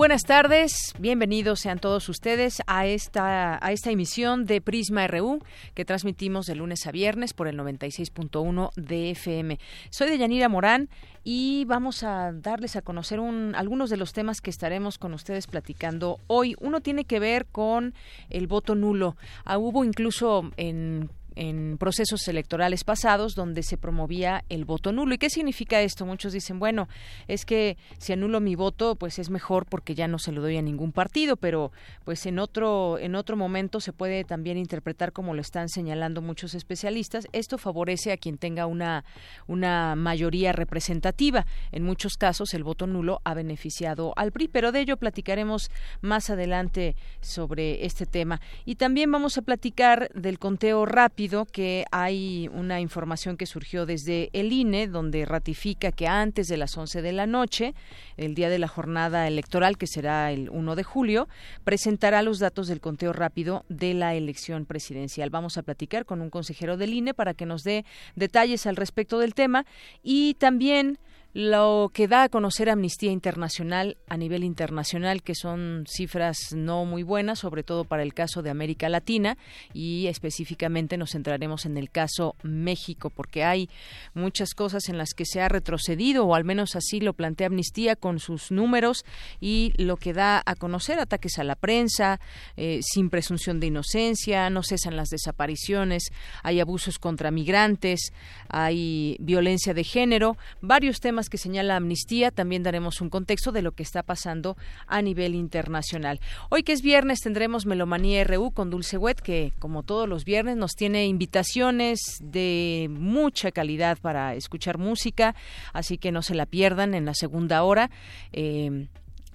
Buenas tardes, bienvenidos sean todos ustedes a esta, a esta emisión de Prisma RU que transmitimos de lunes a viernes por el 96.1 de FM. Soy Deyanira Morán y vamos a darles a conocer un, algunos de los temas que estaremos con ustedes platicando hoy. Uno tiene que ver con el voto nulo. Ah, hubo incluso en en procesos electorales pasados donde se promovía el voto nulo. ¿Y qué significa esto? Muchos dicen, bueno, es que si anulo mi voto, pues es mejor porque ya no se lo doy a ningún partido, pero pues en otro en otro momento se puede también interpretar como lo están señalando muchos especialistas, esto favorece a quien tenga una una mayoría representativa. En muchos casos el voto nulo ha beneficiado al PRI, pero de ello platicaremos más adelante sobre este tema. Y también vamos a platicar del conteo rápido que hay una información que surgió desde el INE, donde ratifica que antes de las 11 de la noche, el día de la jornada electoral, que será el 1 de julio, presentará los datos del conteo rápido de la elección presidencial. Vamos a platicar con un consejero del INE para que nos dé detalles al respecto del tema y también lo que da a conocer Amnistía Internacional a nivel internacional, que son cifras no muy buenas, sobre todo para el caso de América Latina y específicamente nos centraremos en el caso México, porque hay muchas cosas en las que se ha retrocedido, o al menos así lo plantea Amnistía con sus números y lo que da a conocer ataques a la prensa, eh, sin presunción de inocencia, no cesan las desapariciones, hay abusos contra migrantes, hay violencia de género, varios temas que señala Amnistía, también daremos un contexto de lo que está pasando a nivel internacional. Hoy que es viernes tendremos Melomanía RU con Dulce Wet, que como todos los viernes nos tiene invitaciones de mucha calidad para escuchar música, así que no se la pierdan en la segunda hora. Eh,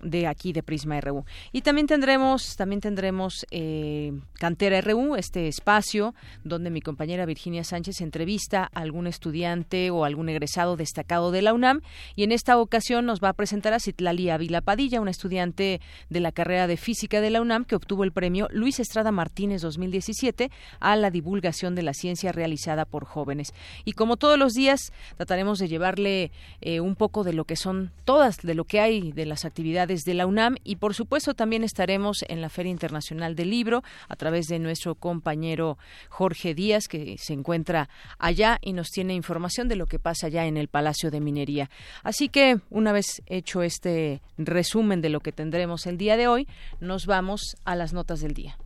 de aquí de Prisma RU. Y también tendremos, también tendremos eh, Cantera RU, este espacio donde mi compañera Virginia Sánchez entrevista a algún estudiante o algún egresado destacado de la UNAM y en esta ocasión nos va a presentar a Citlali Ávila Padilla, una estudiante de la carrera de física de la UNAM que obtuvo el premio Luis Estrada Martínez 2017 a la divulgación de la ciencia realizada por jóvenes. Y como todos los días trataremos de llevarle eh, un poco de lo que son todas, de lo que hay de las actividades de la UNAM y por supuesto también estaremos en la Feria Internacional del Libro a través de nuestro compañero Jorge Díaz que se encuentra allá y nos tiene información de lo que pasa allá en el Palacio de Minería. Así que una vez hecho este resumen de lo que tendremos el día de hoy, nos vamos a las notas del día.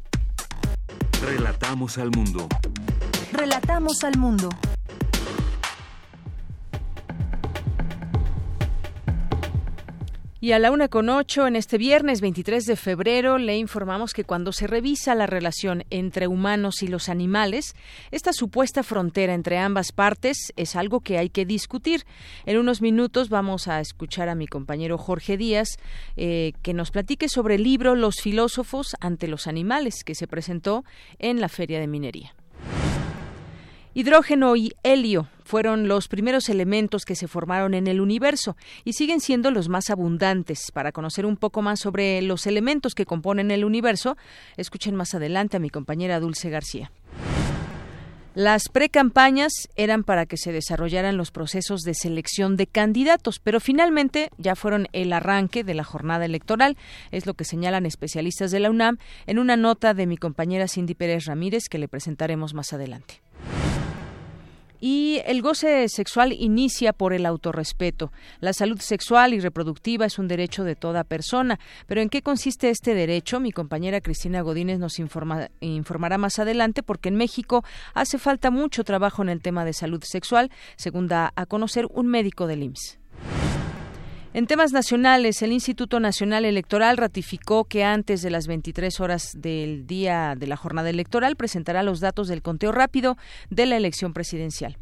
Relatamos al mundo. Relatamos al mundo. Y a la una con ocho, en este viernes 23 de febrero, le informamos que cuando se revisa la relación entre humanos y los animales, esta supuesta frontera entre ambas partes es algo que hay que discutir. En unos minutos vamos a escuchar a mi compañero Jorge Díaz eh, que nos platique sobre el libro Los filósofos ante los animales que se presentó en la Feria de Minería. Hidrógeno y helio fueron los primeros elementos que se formaron en el universo y siguen siendo los más abundantes. Para conocer un poco más sobre los elementos que componen el universo, escuchen más adelante a mi compañera Dulce García. Las precampañas eran para que se desarrollaran los procesos de selección de candidatos, pero finalmente ya fueron el arranque de la jornada electoral, es lo que señalan especialistas de la UNAM en una nota de mi compañera Cindy Pérez Ramírez que le presentaremos más adelante. Y el goce sexual inicia por el autorrespeto. La salud sexual y reproductiva es un derecho de toda persona. Pero ¿en qué consiste este derecho? Mi compañera Cristina Godínez nos informará más adelante porque en México hace falta mucho trabajo en el tema de salud sexual, según da a conocer un médico del IMSS. En temas nacionales, el Instituto Nacional Electoral ratificó que antes de las 23 horas del día de la jornada electoral presentará los datos del conteo rápido de la elección presidencial.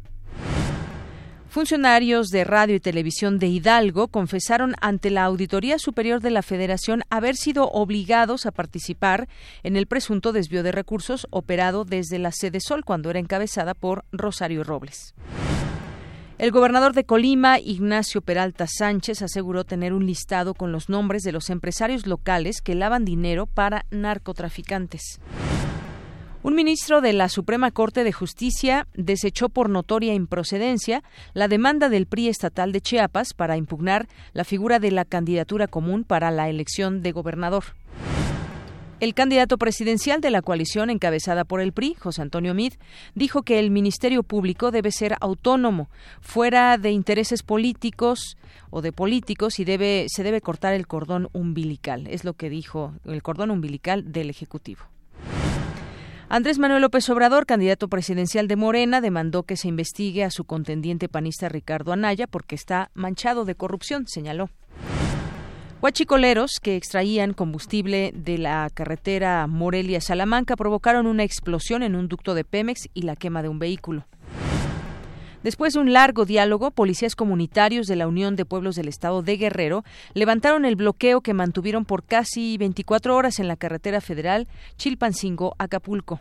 Funcionarios de radio y televisión de Hidalgo confesaron ante la Auditoría Superior de la Federación haber sido obligados a participar en el presunto desvío de recursos operado desde la sede Sol cuando era encabezada por Rosario Robles. El gobernador de Colima, Ignacio Peralta Sánchez, aseguró tener un listado con los nombres de los empresarios locales que lavan dinero para narcotraficantes. Un ministro de la Suprema Corte de Justicia desechó por notoria improcedencia la demanda del PRI estatal de Chiapas para impugnar la figura de la candidatura común para la elección de gobernador. El candidato presidencial de la coalición encabezada por el PRI, José Antonio Mid, dijo que el Ministerio Público debe ser autónomo, fuera de intereses políticos o de políticos y debe se debe cortar el cordón umbilical, es lo que dijo el cordón umbilical del Ejecutivo. Andrés Manuel López Obrador, candidato presidencial de Morena, demandó que se investigue a su contendiente panista Ricardo Anaya porque está manchado de corrupción, señaló. Huachicoleros que extraían combustible de la carretera Morelia-Salamanca provocaron una explosión en un ducto de Pemex y la quema de un vehículo. Después de un largo diálogo, policías comunitarios de la Unión de Pueblos del Estado de Guerrero levantaron el bloqueo que mantuvieron por casi 24 horas en la carretera federal Chilpancingo-Acapulco.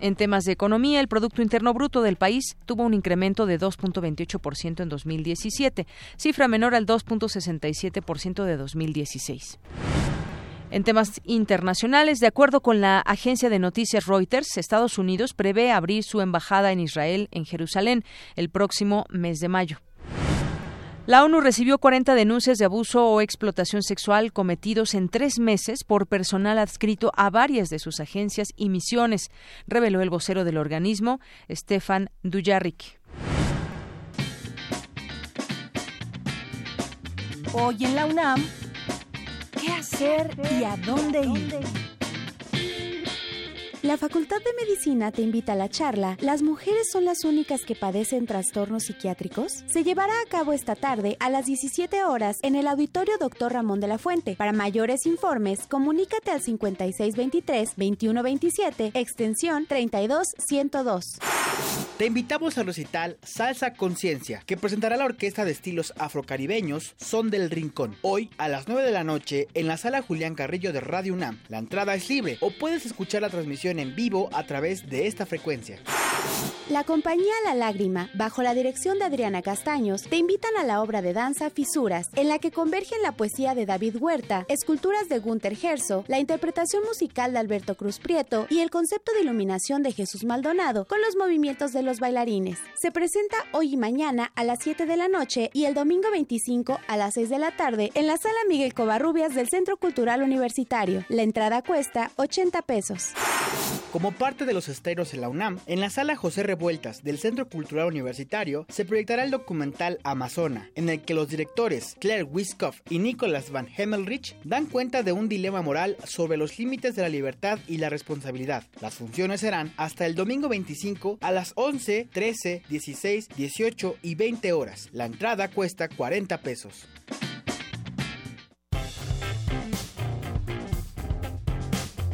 En temas de economía, el Producto Interno Bruto del país tuvo un incremento de 2.28% en 2017, cifra menor al 2.67% de 2016. En temas internacionales, de acuerdo con la agencia de noticias Reuters, Estados Unidos prevé abrir su embajada en Israel en Jerusalén el próximo mes de mayo. La ONU recibió 40 denuncias de abuso o explotación sexual cometidos en tres meses por personal adscrito a varias de sus agencias y misiones, reveló el vocero del organismo, Stefan Dujarric. Hoy en la UNAM, ¿Qué hacer y a dónde ir? La Facultad de Medicina te invita a la charla ¿Las mujeres son las únicas que padecen trastornos psiquiátricos? Se llevará a cabo esta tarde a las 17 horas en el Auditorio Dr. Ramón de la Fuente. Para mayores informes, comunícate al 5623-2127, extensión 32102. Te invitamos al recital Salsa Conciencia, que presentará la orquesta de estilos afrocaribeños Son del Rincón, hoy a las 9 de la noche en la sala Julián Carrillo de Radio UNAM. La entrada es libre o puedes escuchar la transmisión en vivo a través de esta frecuencia. La compañía La Lágrima, bajo la dirección de Adriana Castaños, te invitan a la obra de danza Fisuras, en la que convergen la poesía de David Huerta, esculturas de Gunther Gerso, la interpretación musical de Alberto Cruz Prieto y el concepto de iluminación de Jesús Maldonado con los movimientos de los bailarines. Se presenta hoy y mañana a las 7 de la noche y el domingo 25 a las 6 de la tarde en la sala Miguel Covarrubias del Centro Cultural Universitario. La entrada cuesta 80 pesos. Como parte de los esteros en la UNAM, en la sala José Revueltas del Centro Cultural Universitario se proyectará el documental Amazona, en el que los directores Claire Wiskoff y Nicholas Van Hemmelrich dan cuenta de un dilema moral sobre los límites de la libertad y la responsabilidad. Las funciones serán hasta el domingo 25 a las 11, 13, 16, 18 y 20 horas. La entrada cuesta 40 pesos.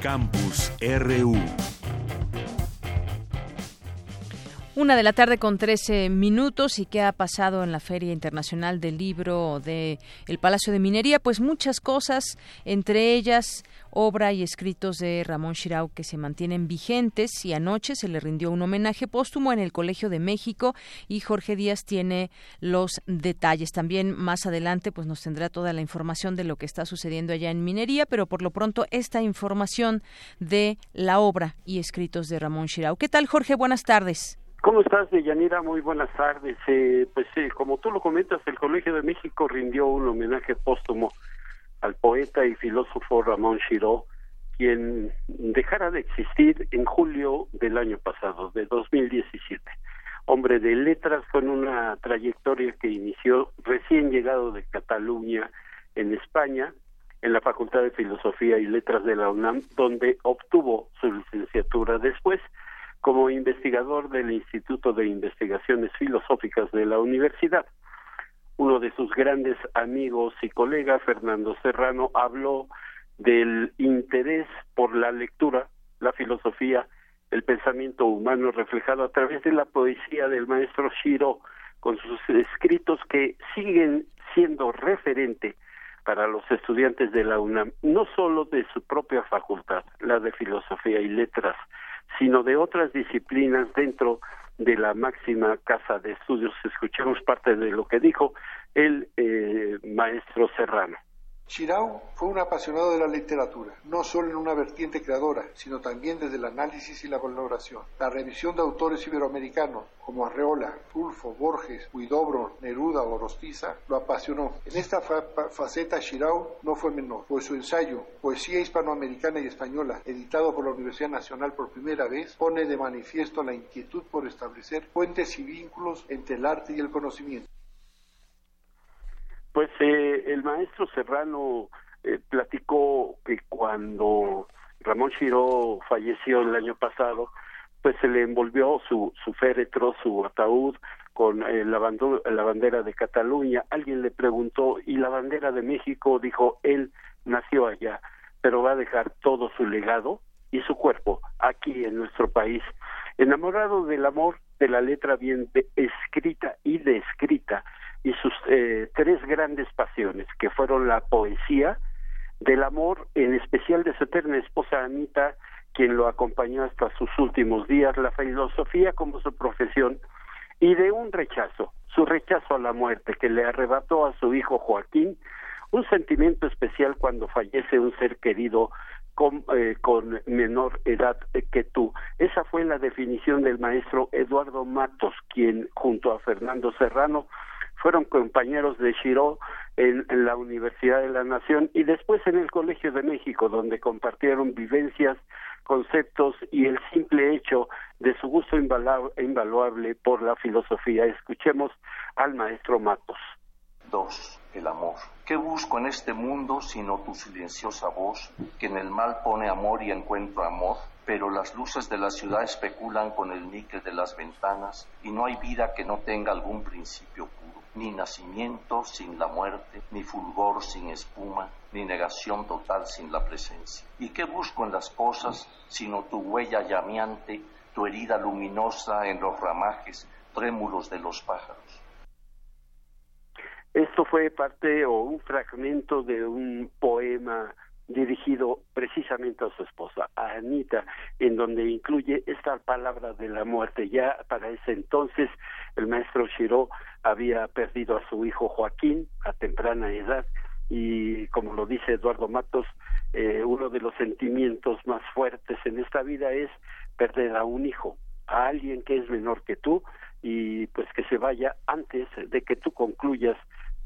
Campus RU. Una de la tarde con 13 minutos y qué ha pasado en la Feria Internacional del Libro de el Palacio de Minería, pues muchas cosas, entre ellas obra y escritos de Ramón Chirau que se mantienen vigentes y anoche se le rindió un homenaje póstumo en el Colegio de México y Jorge Díaz tiene los detalles. También más adelante pues nos tendrá toda la información de lo que está sucediendo allá en Minería, pero por lo pronto esta información de la obra y escritos de Ramón Chirau. ¿Qué tal Jorge? Buenas tardes. ¿Cómo estás, Deyanira? Muy buenas tardes. Eh, pues sí, como tú lo comentas, el Colegio de México rindió un homenaje póstumo al poeta y filósofo Ramón Shiró, quien dejara de existir en julio del año pasado, de 2017. Hombre de letras con una trayectoria que inició recién llegado de Cataluña en España, en la Facultad de Filosofía y Letras de la UNAM, donde obtuvo su licenciatura después como investigador del Instituto de Investigaciones Filosóficas de la Universidad. uno de sus grandes amigos y colegas, Fernando Serrano, habló del interés por la lectura, la filosofía, el pensamiento humano reflejado a través de la poesía del maestro Shiro, con sus escritos que siguen siendo referente para los estudiantes de la UNAM, no solo de su propia facultad, la de filosofía y letras, sino de otras disciplinas dentro de la máxima casa de estudios. Escuchemos parte de lo que dijo el eh, maestro Serrano. Shirao fue un apasionado de la literatura, no solo en una vertiente creadora, sino también desde el análisis y la colaboración. La revisión de autores iberoamericanos como Arreola, Fulfo, Borges, Huidobro, Neruda o Rostiza lo apasionó. En esta faceta Shirao no fue menor, pues su ensayo Poesía hispanoamericana y española, editado por la Universidad Nacional por primera vez, pone de manifiesto la inquietud por establecer puentes y vínculos entre el arte y el conocimiento. Pues eh, el maestro Serrano eh, platicó que cuando Ramón Chiró falleció el año pasado, pues se le envolvió su, su féretro, su ataúd, con eh, la, la bandera de Cataluña. Alguien le preguntó, ¿y la bandera de México? Dijo, él nació allá, pero va a dejar todo su legado y su cuerpo aquí en nuestro país. Enamorado del amor, de la letra bien escrita y descrita, y sus eh, tres grandes pasiones, que fueron la poesía, del amor, en especial de su eterna esposa Anita, quien lo acompañó hasta sus últimos días, la filosofía como su profesión, y de un rechazo, su rechazo a la muerte, que le arrebató a su hijo Joaquín, un sentimiento especial cuando fallece un ser querido con, eh, con menor edad que tú. Esa fue la definición del maestro Eduardo Matos, quien junto a Fernando Serrano fueron compañeros de Shiro en, la Universidad de la Nación y después en el Colegio de México, donde compartieron vivencias, conceptos y el simple hecho de su gusto invaluable por la filosofía. Escuchemos al maestro Matos. Dos, el amor. ¿Qué busco en este mundo sino tu silenciosa voz, que en el mal pone amor y encuentro amor? Pero las luces de la ciudad especulan con el níquel de las ventanas y no hay vida que no tenga algún principio ni nacimiento sin la muerte, ni fulgor sin espuma, ni negación total sin la presencia. ¿Y qué busco en las cosas sino tu huella llameante, tu herida luminosa en los ramajes trémulos de los pájaros? Esto fue parte o un fragmento de un poema dirigido precisamente a su esposa, a Anita, en donde incluye esta palabra de la muerte. Ya para ese entonces el maestro Shiro había perdido a su hijo Joaquín a temprana edad y como lo dice Eduardo Matos, eh, uno de los sentimientos más fuertes en esta vida es perder a un hijo, a alguien que es menor que tú y pues que se vaya antes de que tú concluyas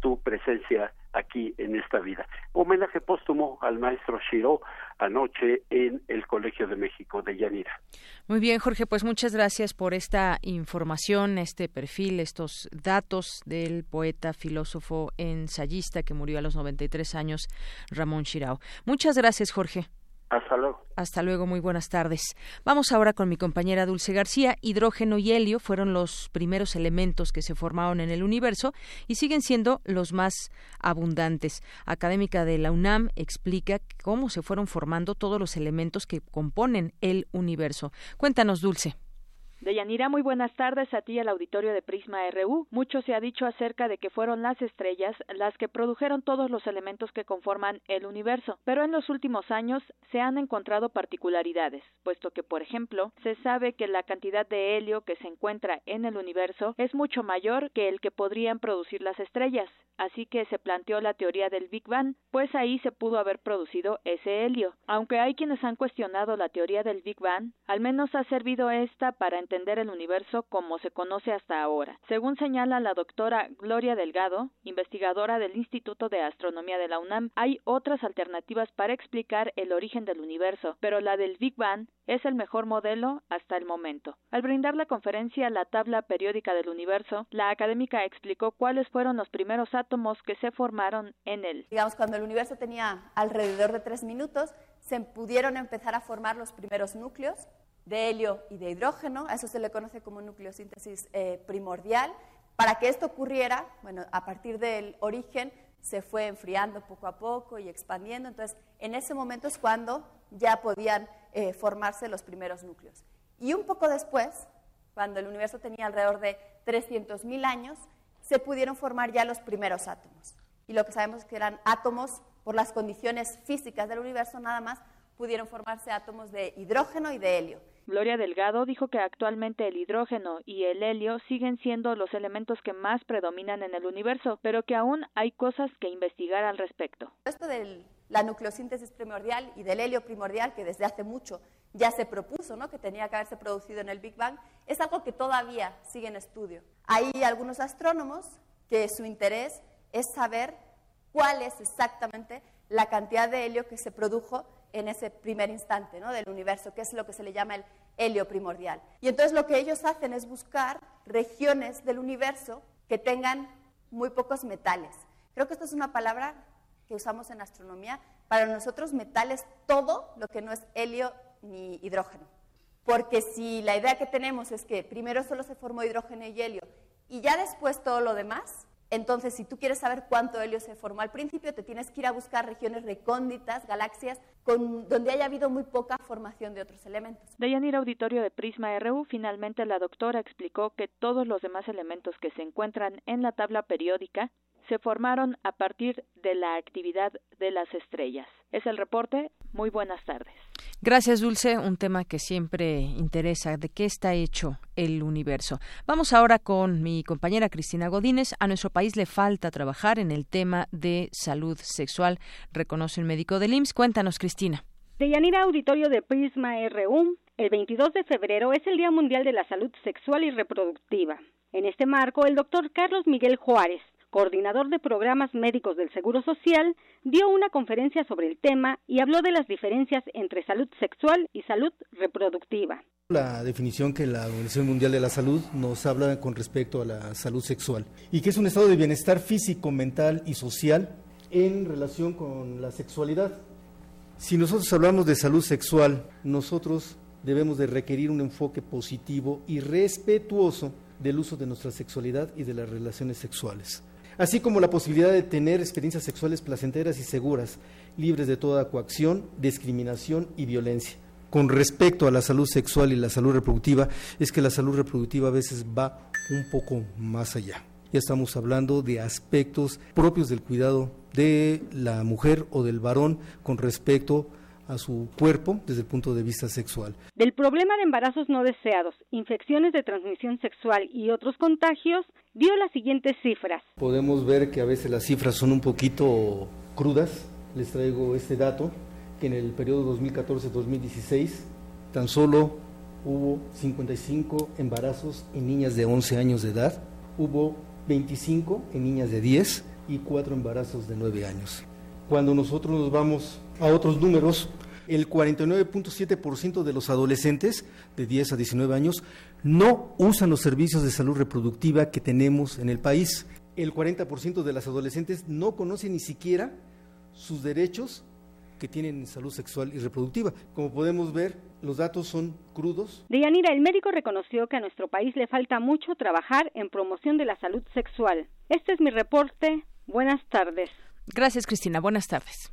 tu presencia aquí en esta vida. Homenaje póstumo al maestro Shiro anoche en el Colegio de México de Yanira. Muy bien, Jorge, pues muchas gracias por esta información, este perfil, estos datos del poeta, filósofo, ensayista que murió a los 93 años, Ramón Shirao. Muchas gracias, Jorge. Hasta luego. Hasta luego, muy buenas tardes. Vamos ahora con mi compañera Dulce García. Hidrógeno y helio fueron los primeros elementos que se formaron en el universo y siguen siendo los más abundantes. Académica de la UNAM explica cómo se fueron formando todos los elementos que componen el universo. Cuéntanos, Dulce. Deyanira, muy buenas tardes a ti al auditorio de Prisma RU. Mucho se ha dicho acerca de que fueron las estrellas las que produjeron todos los elementos que conforman el universo, pero en los últimos años se han encontrado particularidades, puesto que, por ejemplo, se sabe que la cantidad de helio que se encuentra en el universo es mucho mayor que el que podrían producir las estrellas, así que se planteó la teoría del Big Bang, pues ahí se pudo haber producido ese helio. Aunque hay quienes han cuestionado la teoría del Big Bang, al menos ha servido esta para entender entender el universo como se conoce hasta ahora. Según señala la doctora Gloria Delgado, investigadora del Instituto de Astronomía de la UNAM, hay otras alternativas para explicar el origen del universo, pero la del Big Bang es el mejor modelo hasta el momento. Al brindar la conferencia La tabla periódica del universo, la académica explicó cuáles fueron los primeros átomos que se formaron en él. Digamos, cuando el universo tenía alrededor de tres minutos, se pudieron empezar a formar los primeros núcleos de helio y de hidrógeno, a eso se le conoce como nucleosíntesis eh, primordial, Para que esto ocurriera, bueno, a partir del origen se fue enfriando poco a poco y expandiendo. Entonces, en ese momento es cuando ya podían eh, formarse los primeros núcleos. Y un poco después, cuando el universo tenía alrededor de 300.000 años, se pudieron formar ya los primeros átomos. Y lo que sabemos es que eran átomos, por las condiciones físicas del universo nada más, pudieron formarse átomos de hidrógeno y de helio. Gloria Delgado dijo que actualmente el hidrógeno y el helio siguen siendo los elementos que más predominan en el universo, pero que aún hay cosas que investigar al respecto. Esto de la nucleosíntesis primordial y del helio primordial, que desde hace mucho ya se propuso, ¿no? que tenía que haberse producido en el Big Bang, es algo que todavía sigue en estudio. Hay algunos astrónomos que su interés es saber cuál es exactamente la cantidad de helio que se produjo en ese primer instante ¿no? del universo, que es lo que se le llama el helio primordial. Y entonces lo que ellos hacen es buscar regiones del universo que tengan muy pocos metales. Creo que esto es una palabra que usamos en astronomía. Para nosotros metal es todo lo que no es helio ni hidrógeno. Porque si la idea que tenemos es que primero solo se formó hidrógeno y helio y ya después todo lo demás, entonces, si tú quieres saber cuánto helio se formó al principio, te tienes que ir a buscar regiones recónditas, galaxias, con, donde haya habido muy poca formación de otros elementos. De Yanir Auditorio de Prisma RU, finalmente la doctora explicó que todos los demás elementos que se encuentran en la tabla periódica se formaron a partir de la actividad de las estrellas. Es el reporte. Muy buenas tardes. Gracias, Dulce. Un tema que siempre interesa, de qué está hecho el universo. Vamos ahora con mi compañera Cristina Godínez. A nuestro país le falta trabajar en el tema de salud sexual, reconoce un médico del IMSS. Cuéntanos, Cristina. De Yanira Auditorio de Prisma RU, el 22 de febrero es el Día Mundial de la Salud Sexual y Reproductiva. En este marco, el doctor Carlos Miguel Juárez, coordinador de programas médicos del Seguro Social, dio una conferencia sobre el tema y habló de las diferencias entre salud sexual y salud reproductiva. La definición que la Organización Mundial de la Salud nos habla con respecto a la salud sexual y que es un estado de bienestar físico, mental y social en relación con la sexualidad. Si nosotros hablamos de salud sexual, nosotros debemos de requerir un enfoque positivo y respetuoso del uso de nuestra sexualidad y de las relaciones sexuales así como la posibilidad de tener experiencias sexuales placenteras y seguras, libres de toda coacción, discriminación y violencia. Con respecto a la salud sexual y la salud reproductiva, es que la salud reproductiva a veces va un poco más allá. Ya estamos hablando de aspectos propios del cuidado de la mujer o del varón con respecto a a su cuerpo desde el punto de vista sexual. Del problema de embarazos no deseados, infecciones de transmisión sexual y otros contagios, dio las siguientes cifras. Podemos ver que a veces las cifras son un poquito crudas. Les traigo este dato, que en el periodo 2014-2016 tan solo hubo 55 embarazos en niñas de 11 años de edad, hubo 25 en niñas de 10 y 4 embarazos de 9 años. Cuando nosotros nos vamos a otros números, el 49.7% de los adolescentes de 10 a 19 años no usan los servicios de salud reproductiva que tenemos en el país. El 40% de las adolescentes no conocen ni siquiera sus derechos que tienen en salud sexual y reproductiva. Como podemos ver, los datos son crudos. Deyanira, el médico reconoció que a nuestro país le falta mucho trabajar en promoción de la salud sexual. Este es mi reporte. Buenas tardes. Gracias, Cristina. Buenas tardes.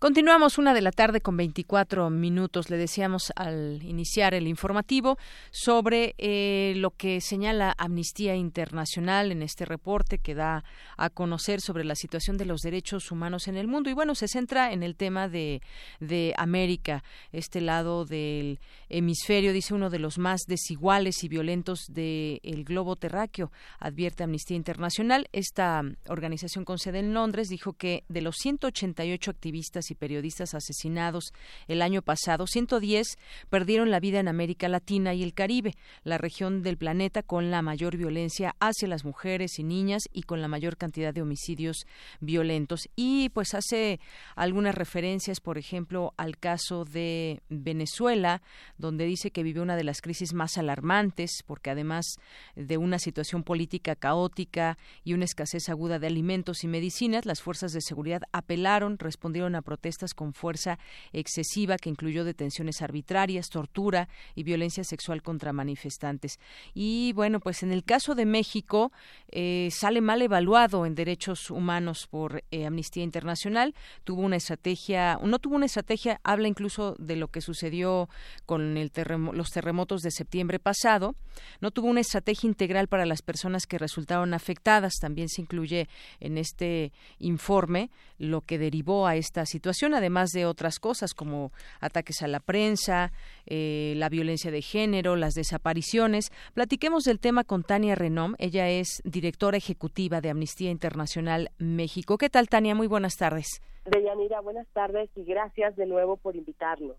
Continuamos una de la tarde con 24 minutos. Le decíamos al iniciar el informativo sobre eh, lo que señala Amnistía Internacional en este reporte que da a conocer sobre la situación de los derechos humanos en el mundo. Y bueno, se centra en el tema de, de América, este lado del hemisferio, dice uno de los más desiguales y violentos del globo terráqueo, advierte Amnistía Internacional. Esta organización con sede en Londres dijo que de los 188 activistas y periodistas asesinados el año pasado, 110 perdieron la vida en América Latina y el Caribe, la región del planeta con la mayor violencia hacia las mujeres y niñas y con la mayor cantidad de homicidios violentos. Y pues hace algunas referencias, por ejemplo, al caso de Venezuela, donde dice que vive una de las crisis más alarmantes, porque además de una situación política caótica y una escasez aguda de alimentos y medicinas, las fuerzas de seguridad apelaron, respondieron a protestas con fuerza excesiva que incluyó detenciones arbitrarias, tortura y violencia sexual contra manifestantes. Y bueno, pues en el caso de México eh, sale mal evaluado en derechos humanos por eh, Amnistía Internacional. Tuvo una estrategia, no tuvo una estrategia, habla incluso de lo que sucedió con el los terremotos de septiembre pasado. No tuvo una estrategia integral para las personas que resultaron afectadas. También se incluye en este informe lo que derivó a esta situación, además de otras cosas como ataques a la prensa, eh, la violencia de género, las desapariciones. Platiquemos del tema con Tania Renom. Ella es directora ejecutiva de Amnistía Internacional México. ¿Qué tal, Tania? Muy buenas tardes. Deyanira, buenas tardes y gracias de nuevo por invitarnos.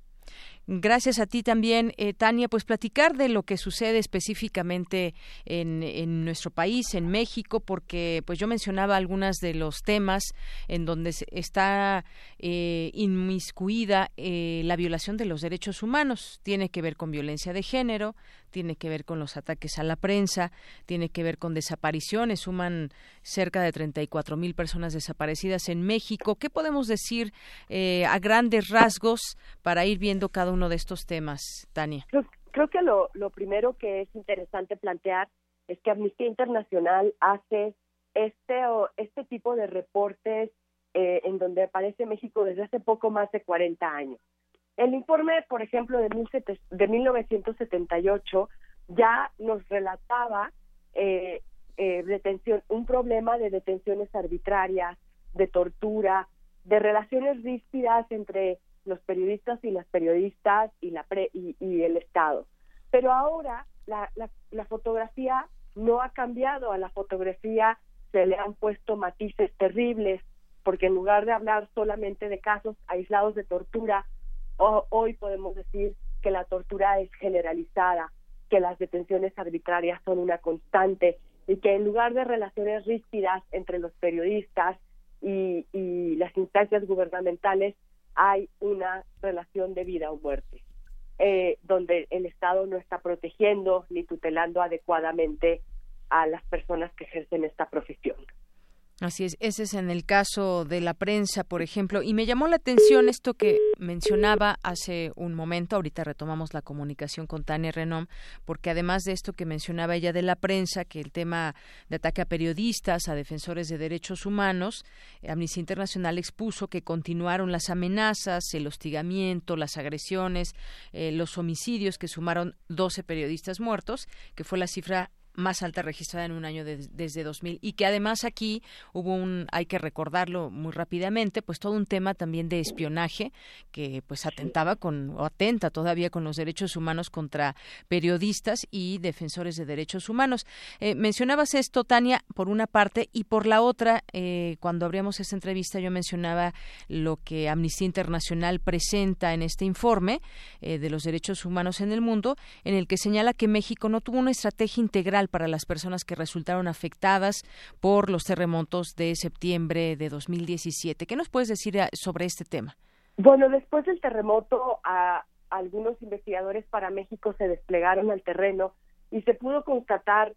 Gracias a ti también, eh, Tania. Pues platicar de lo que sucede específicamente en, nuestro país, en México, porque pues yo mencionaba algunos de los temas en donde está eh, inmiscuida eh, la violación de los derechos humanos. Tiene que ver con violencia de género, tiene que ver con los ataques a la prensa, tiene que ver con desapariciones, suman cerca de 34 mil personas desaparecidas en México. ¿Qué podemos decir eh, a grandes rasgos para ir viendo cada uno de estos temas, Tania? Creo, que lo, primero que es interesante plantear es que Amnistía Internacional hace este, o, este tipo de reportes eh, en donde aparece México desde hace poco más de 40 años. El informe, por ejemplo, de, de 1978 ya nos relataba eh, eh, detención, un problema de detenciones arbitrarias, de tortura, de relaciones ríspidas entre los periodistas y las periodistas y, la y, el Estado. Pero ahora la fotografía no ha cambiado, a la fotografía se le han puesto matices terribles, porque en lugar de hablar solamente de casos aislados de tortura, hoy podemos decir que la tortura es generalizada, que las detenciones arbitrarias son una constante y que en lugar de relaciones ríspidas entre los periodistas y, las instancias gubernamentales hay una relación de vida o muerte, eh, donde el Estado no está protegiendo ni tutelando adecuadamente a las personas que ejercen esta profesión. Así es, ese es en el caso de la prensa, por ejemplo, y me llamó la atención esto que mencionaba hace un momento, ahorita retomamos la comunicación con Tania Renom, porque además de esto que mencionaba ella de la prensa, que el tema de ataque a periodistas, a defensores de derechos humanos, Amnistía Internacional expuso que continuaron las amenazas, el hostigamiento, las agresiones, eh, los homicidios que sumaron 12 periodistas muertos, que fue la cifra más alta registrada en un año desde 2000 y que además aquí hubo un hay que recordarlo muy rápidamente pues todo un tema también de espionaje que pues atentaba con o atenta todavía con los derechos humanos contra periodistas y defensores de derechos humanos. Eh, mencionabas esto Tania por una parte y por la otra eh, cuando abríamos esta entrevista yo mencionaba lo que Amnistía Internacional presenta en este informe eh, de los derechos humanos en el mundo en el que señala que México no tuvo una estrategia integral para las personas que resultaron afectadas por los terremotos de septiembre de 2017. ¿Qué nos puedes decir eh, sobre este tema? Bueno, después del terremoto, a, algunos investigadores para México se desplegaron al terreno y se pudo constatar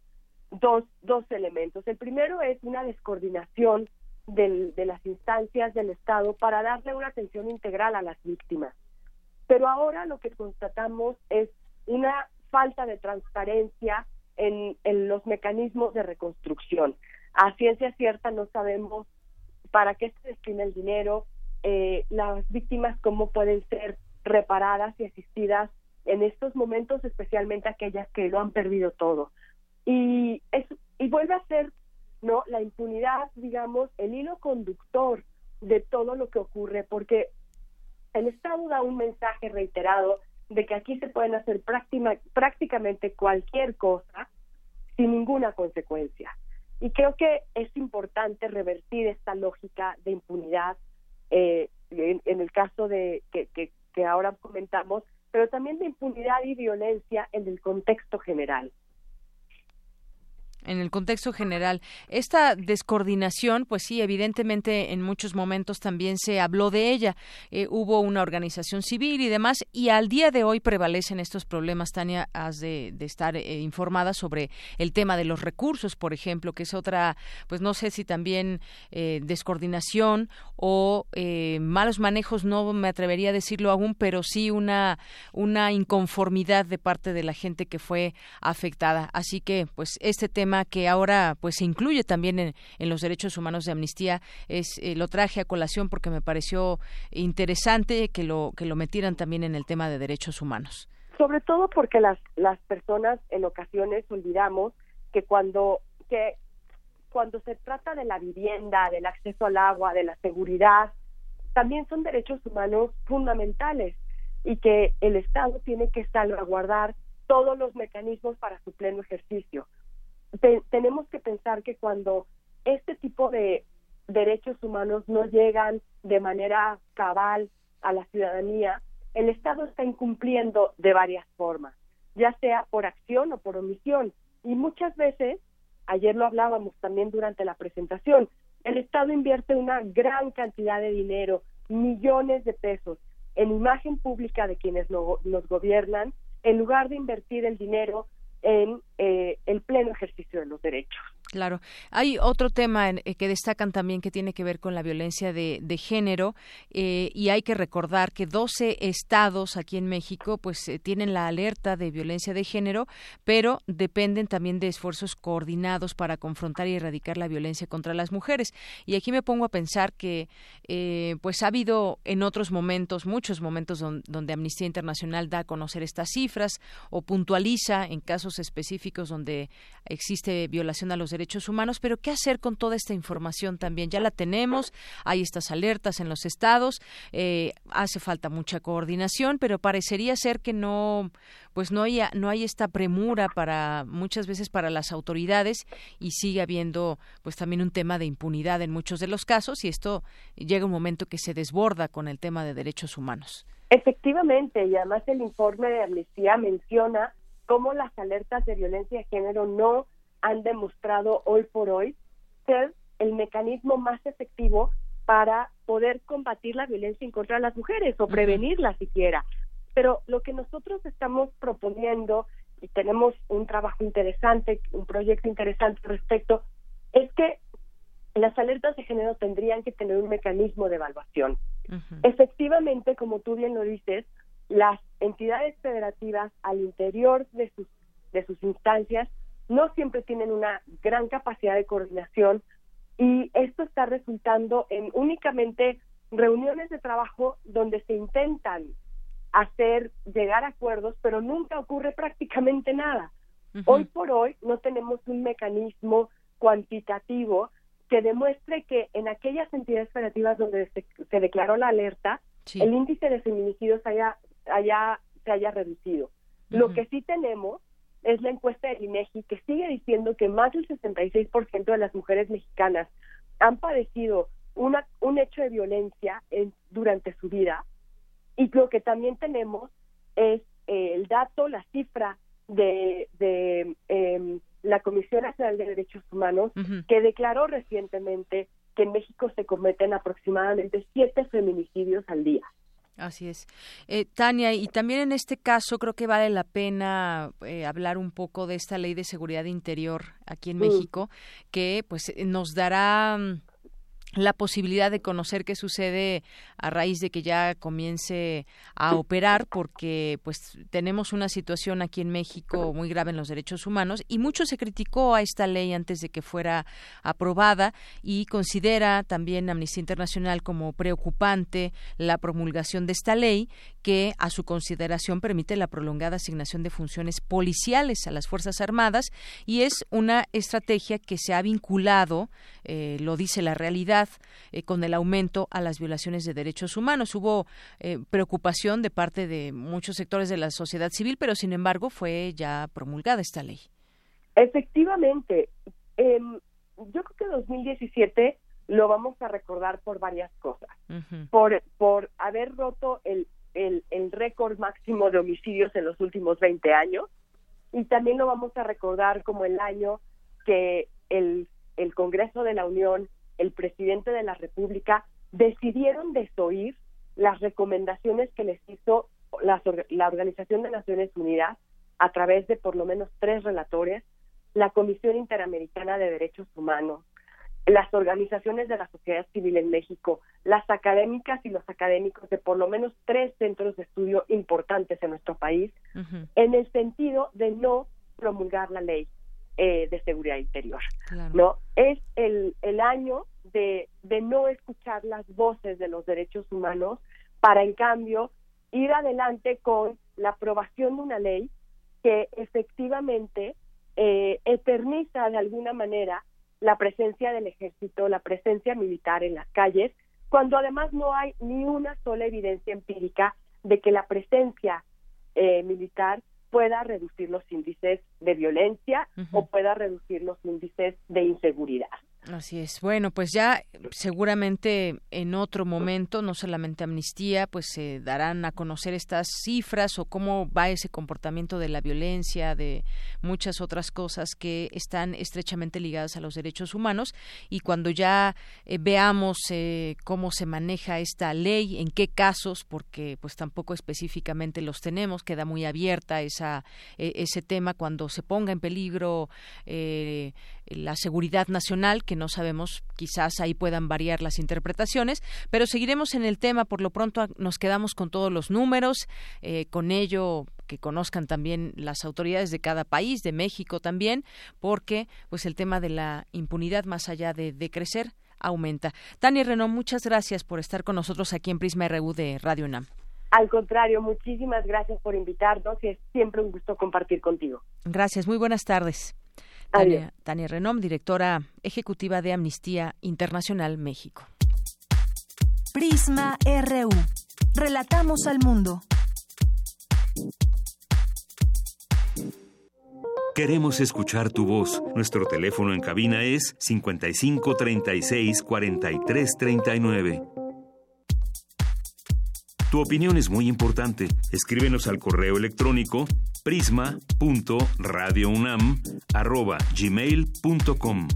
dos, dos elementos. El primero es una descoordinación del, de las instancias del Estado para darle una atención integral a las víctimas. Pero ahora lo que constatamos es una falta de transparencia en, los mecanismos de reconstrucción. A ciencia cierta no sabemos para qué se destina el dinero, eh, las víctimas cómo pueden ser reparadas y asistidas en estos momentos, especialmente aquellas que lo han perdido todo. Y, es, y vuelve a ser no la impunidad, digamos, el hilo conductor de todo lo que ocurre, porque el Estado da un mensaje reiterado de que aquí se pueden hacer prácticamente cualquier cosa sin ninguna consecuencia. Y creo que es importante revertir esta lógica de impunidad eh, en, el caso de que, que ahora comentamos, pero también de impunidad y violencia en el contexto general en el contexto general. Esta descoordinación, pues sí, evidentemente en muchos momentos también se habló de ella. Eh, hubo una organización civil y demás, y al día de hoy prevalecen estos problemas. Tania, has de, estar eh, informada sobre el tema de los recursos, por ejemplo, que es otra, pues no sé si también eh, descoordinación o malos manejos, no me atrevería a decirlo aún, pero sí una, una inconformidad de parte de la gente que fue afectada. Así que, pues, este tema que ahora pues se incluye también en, los derechos humanos de amnistía es eh, lo traje a colación porque me pareció interesante que lo que lo metieran también en el tema de derechos humanos. Sobre todo porque las las personas en ocasiones olvidamos que cuando que cuando se trata de la vivienda, del acceso al agua, de la seguridad, también son derechos humanos fundamentales y que el Estado tiene que salvaguardar todos los mecanismos para su pleno ejercicio tenemos que pensar que cuando este tipo de derechos humanos no llegan de manera cabal a la ciudadanía, el Estado está incumpliendo de varias formas, ya sea por acción o por omisión. Y muchas veces, ayer lo hablábamos también durante la presentación, el Estado invierte una gran cantidad de dinero, millones de pesos, en imagen pública de quienes nos gobiernan, en lugar de invertir el dinero en eh, el pleno ejercicio de los derechos. Claro. Hay otro tema eh, que destacan también que tiene que ver con la violencia de, género eh, y hay que recordar que 12 estados aquí en México pues eh, tienen la alerta de violencia de género, pero dependen también de esfuerzos coordinados para confrontar y erradicar la violencia contra las mujeres. Y aquí me pongo a pensar que pues ha habido en otros momentos, muchos momentos donde Amnistía Internacional da a conocer estas cifras o puntualiza en casos donde existe violación a los derechos humanos, pero ¿qué hacer con toda esta información también? Ya la tenemos, hay estas alertas en los estados, eh, hace falta mucha coordinación, pero parecería ser que no, pues no hay, no hay esta premura para muchas veces para las autoridades y sigue habiendo pues también un tema de impunidad en muchos de los casos y esto llega un momento que se desborda con el tema de derechos humanos. Efectivamente, y además el informe de Amnistía menciona cómo las alertas de violencia de género no han demostrado hoy por hoy ser el mecanismo más efectivo para poder combatir la violencia en contra de las mujeres o prevenirla siquiera. Pero lo que nosotros estamos proponiendo y tenemos un trabajo interesante, un proyecto interesante al respecto, es que las alertas de género tendrían que tener un mecanismo de evaluación. Efectivamente, como tú bien lo dices, las entidades federativas al interior de sus, de sus instancias no siempre tienen una gran capacidad de coordinación y esto está resultando en únicamente reuniones de trabajo donde se intentan hacer llegar a acuerdos, pero nunca ocurre prácticamente nada. Hoy por hoy no tenemos un mecanismo cuantitativo que demuestre que en aquellas entidades federativas donde se, declaró la alerta, el índice de feminicidios haya, haya, se haya reducido. Lo que sí tenemos es la encuesta del INEGI que sigue diciendo que más del 66% de las mujeres mexicanas han padecido una, un hecho de violencia en, durante su vida y lo que también tenemos es eh, el dato, la cifra de, de em, la Comisión Nacional de Derechos Humanos que declaró recientemente que en México se cometen aproximadamente siete feminicidios al día. Así es. Eh, Tania, y también en este caso creo que vale la pena eh, hablar un poco de esta ley de seguridad interior aquí en México, que pues nos dará mm, la posibilidad de conocer qué sucede a raíz de que ya comience a operar porque pues tenemos una situación aquí en México muy grave en los derechos humanos y mucho se criticó a esta ley antes de que fuera aprobada y considera también Amnistía Internacional como preocupante la promulgación de esta ley que a su consideración permite la prolongada asignación de funciones policiales a las Fuerzas Armadas y es una estrategia que se ha vinculado, eh, lo dice la realidad, eh, con el aumento a las violaciones de derechos humanos. Hubo eh, preocupación de parte de muchos sectores de la sociedad civil, pero sin embargo fue ya promulgada esta ley. Efectivamente. yo creo que 2017 lo vamos a recordar por varias cosas. por, por haber roto el, el, el récord máximo de homicidios en los últimos 20 años y también lo vamos a recordar como el año que el, el Congreso de la Unión, el presidente de la República, decidieron desoír las recomendaciones que les hizo la, la Organización de Naciones Unidas a través de por lo menos tres relatores, la Comisión Interamericana de Derechos Humanos, las organizaciones de la sociedad civil en México, las académicas y los académicos de por lo menos tres centros de estudio importantes en nuestro país, en el sentido de no promulgar la ley eh, de seguridad interior. No es el, el año de, de no escuchar las voces de los derechos humanos para en cambio ir adelante con la aprobación de una ley que efectivamente eh, eterniza de alguna manera la presencia del ejército, la presencia militar en las calles, cuando además no hay ni una sola evidencia empírica de que la presencia eh, militar pueda reducir los índices de violencia o pueda reducir los índices de inseguridad. Así es. Bueno, pues ya seguramente en otro momento, no solamente amnistía, pues se darán a conocer estas cifras o cómo va ese comportamiento de la violencia, de muchas otras cosas que están estrechamente ligadas a los derechos humanos. Y cuando ya eh, veamos eh, cómo se maneja esta ley, en qué casos, porque pues tampoco específicamente los tenemos, queda muy abierta esa e, ese tema cuando se ponga en peligro eh, la seguridad nacional, que no sabemos, quizás ahí puedan variar las interpretaciones, pero seguiremos en el tema. Por lo pronto nos quedamos con todos los números, eh, con ello que conozcan también las autoridades de cada país, de México también, porque pues el tema de la impunidad más allá de, crecer aumenta. Tania Renaud, muchas gracias por estar con nosotros aquí en Prisma RU de Radio UNAM. Al contrario, muchísimas gracias por invitarnos y es siempre un gusto compartir contigo. Gracias, muy buenas tardes. Tania, Renom, directora ejecutiva de Amnistía Internacional México. Prisma RU. Relatamos al mundo. Queremos escuchar tu voz. Nuestro teléfono en cabina es 55 36 43 39. Tu opinión es muy importante. Escríbenos al correo electrónico prisma.radiounam@gmail.com.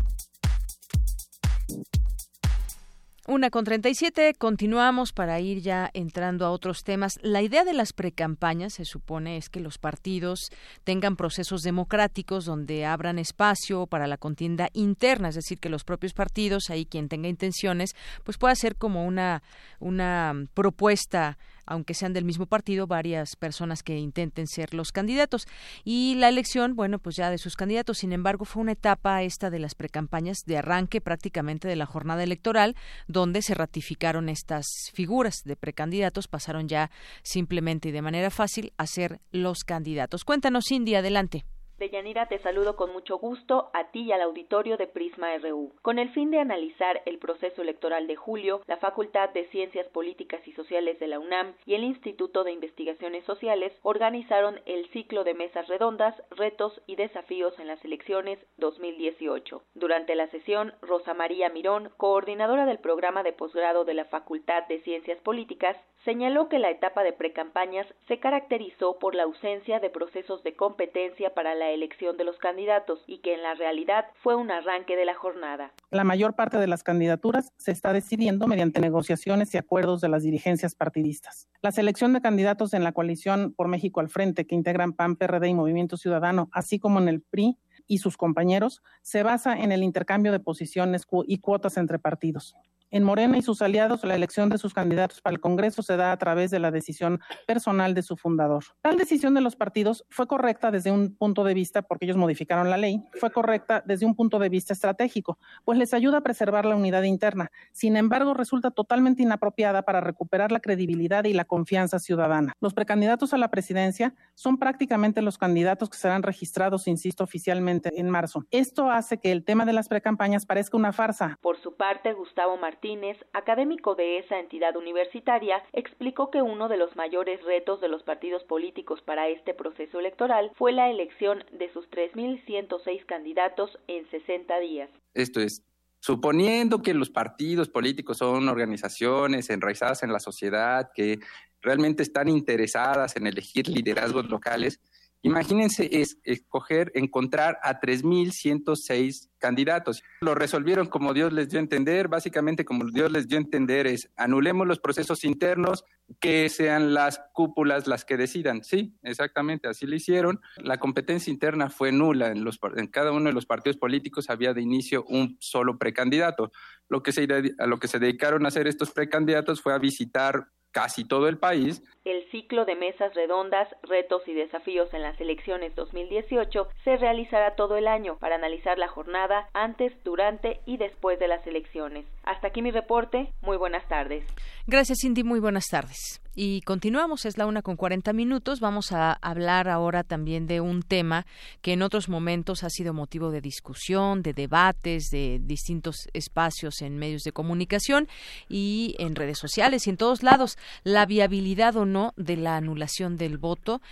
Una con 37, continuamos para ir ya entrando a otros temas. La idea de las precampañas, se supone, es que los partidos tengan procesos democráticos donde abran espacio para la contienda interna, es decir, que los propios partidos, ahí quien tenga intenciones, pues pueda ser como una, una propuesta aunque sean del mismo partido, varias personas que intenten ser los candidatos. Y la elección, bueno, pues ya de sus candidatos. Sin embargo, fue una etapa esta de las precampañas de arranque prácticamente de la jornada electoral, donde se ratificaron estas figuras de precandidatos, pasaron ya simplemente y de manera fácil a ser los candidatos. Cuéntanos, Cindy, adelante. Deyanira, te saludo con mucho gusto a ti y al auditorio de Prisma RU. Con el fin de analizar el proceso electoral de julio, la Facultad de Ciencias Políticas y Sociales de la UNAM y el Instituto de Investigaciones Sociales organizaron el ciclo de mesas redondas, retos y desafíos en las elecciones 2018. Durante la sesión, Rosa María Mirón, coordinadora del programa de posgrado de la Facultad de Ciencias Políticas, señaló que la etapa de precampañas se caracterizó por la ausencia de procesos de competencia para la elección de los candidatos y que en la realidad fue un arranque de la jornada. La mayor parte de las candidaturas se está decidiendo mediante negociaciones y acuerdos de las dirigencias partidistas. La selección de candidatos en la coalición por México al frente que integran PAN, PRD y Movimiento Ciudadano, así como en el PRI, y sus compañeros se basa en el intercambio de posiciones y cuotas entre partidos. En Morena y sus aliados, la elección de sus candidatos para el Congreso se da a través de la decisión personal de su fundador. Tal decisión de los partidos fue correcta desde un punto de vista, porque ellos modificaron la ley, fue correcta desde un punto de vista estratégico, pues les ayuda a preservar la unidad interna. Sin embargo, resulta totalmente inapropiada para recuperar la credibilidad y la confianza ciudadana. Los precandidatos a la presidencia son prácticamente los candidatos que serán registrados, insisto, oficialmente en marzo. Esto hace que el tema de las precampañas parezca una farsa. Por su parte, Gustavo Martínez Martínez, académico de esa entidad universitaria, explicó que uno de los mayores retos de los partidos políticos para este proceso electoral fue la elección de sus 3.106 candidatos en 60 días. Esto es suponiendo que los partidos políticos son organizaciones enraizadas en la sociedad, que realmente están interesadas en elegir liderazgos locales, Imagínense es, escoger, encontrar a 3.106 candidatos. Lo resolvieron como Dios les dio a entender. Básicamente, como Dios les dio a entender, es anulemos los procesos internos, que sean las cúpulas las que decidan. Sí, exactamente, así lo hicieron. La competencia interna fue nula. En, los, en cada uno de los partidos políticos había de inicio un solo precandidato. Lo que se, a lo que se dedicaron a hacer estos precandidatos fue a visitar casi todo el país. El ciclo de mesas redondas, retos y desafíos en las elecciones 2018 se realizará todo el año para analizar la jornada antes, durante y después de las elecciones. Hasta aquí mi reporte. Muy buenas tardes. Gracias, Cindy. Muy buenas tardes. Y continuamos, es la una con 40 minutos. Vamos a hablar ahora también de un tema que en otros momentos ha sido motivo de discusión, de debates, de distintos espacios en medios de comunicación y en redes sociales y en todos lados. La viabilidad o no de la anulación del voto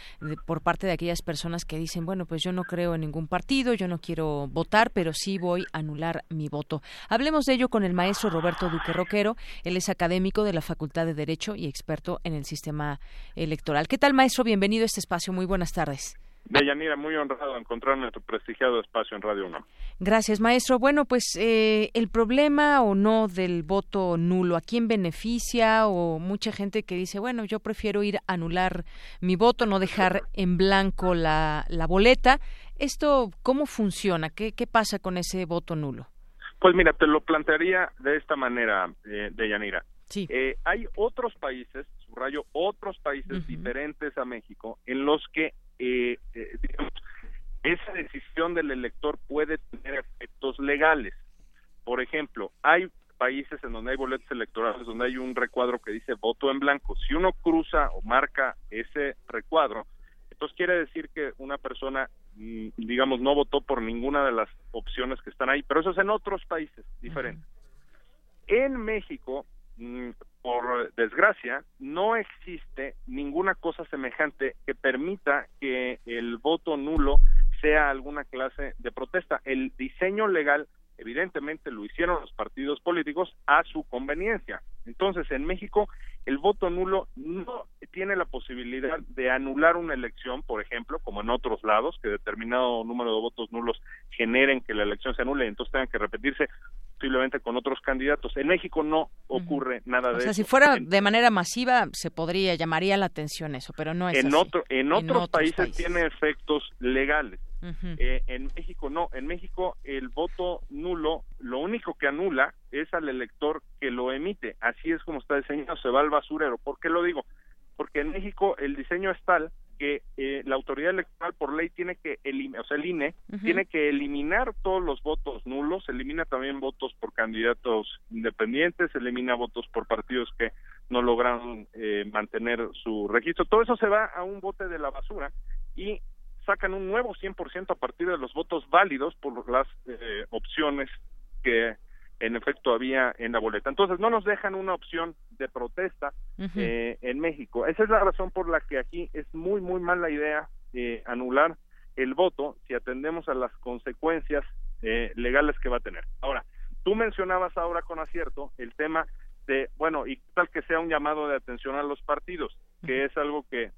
por parte de aquellas personas que dicen, bueno, pues yo no creo en ningún partido, yo no quiero votar, pero sí voy a anular mi voto. Hablemos de ello con el maestro Roberto Duque Roquero. Él es académico de la Facultad de Derecho y experto en el sistema electoral. ¿Qué tal, maestro? Bienvenido a este espacio. Muy buenas tardes. Deyanira, muy honrado de encontrarme en tu prestigiado espacio en Radio 1. Gracias, maestro. Bueno, pues eh, el problema o no del voto nulo, ¿a quién beneficia? O mucha gente que dice, bueno, yo prefiero ir a anular mi voto, no dejar en blanco la, la boleta. ¿Esto cómo funciona? ¿Qué, ¿Qué pasa con ese voto nulo? Pues mira, te lo plantearía de esta manera, eh, Deyanira. Sí. Eh, hay otros países, subrayo, otros países diferentes a México, en los que, eh, eh, digamos, esa decisión del elector puede tener efectos legales. Por ejemplo, hay países en donde hay boletos electorales, donde hay un recuadro que dice voto en blanco. Si uno cruza o marca ese recuadro, entonces quiere decir que una persona, mm, digamos, no votó por ninguna de las opciones que están ahí, pero eso es en otros países diferentes. En México, por desgracia, no existe ninguna cosa semejante que permita que el voto nulo sea alguna clase de protesta. El diseño legal evidentemente lo hicieron los partidos políticos a su conveniencia. Entonces, en México, el voto nulo no tiene la posibilidad de anular una elección, por ejemplo, como en otros lados, que determinado número de votos nulos generen que la elección se anule y entonces tengan que repetirse posiblemente con otros candidatos. En México no ocurre nada de eso. O sea, si fuera de manera masiva, se podría, llamaría la atención eso, pero no es en así. Otro, en, otros, países tiene efectos legales. Eh, en México no, en México el voto nulo lo único que anula es al elector que lo emite, así es como está diseñado, se va al basurero. ¿Por qué lo digo? Porque en México el diseño es tal que eh, la autoridad electoral por ley tiene que eliminar, o sea, el INE tiene que eliminar todos los votos nulos, elimina también votos por candidatos independientes, elimina votos por partidos que no lograron eh, mantener su registro. Todo eso se va a un bote de la basura y sacan un nuevo 100% a partir de los votos válidos por las eh, opciones que en efecto había en la boleta. Entonces no nos dejan una opción de protesta eh, en México. Esa es la razón por la que aquí es muy, muy mala idea eh, anular el voto si atendemos a las consecuencias legales que va a tener. Ahora, tú mencionabas ahora con acierto el tema de, bueno, y tal que sea un llamado de atención a los partidos, que es algo que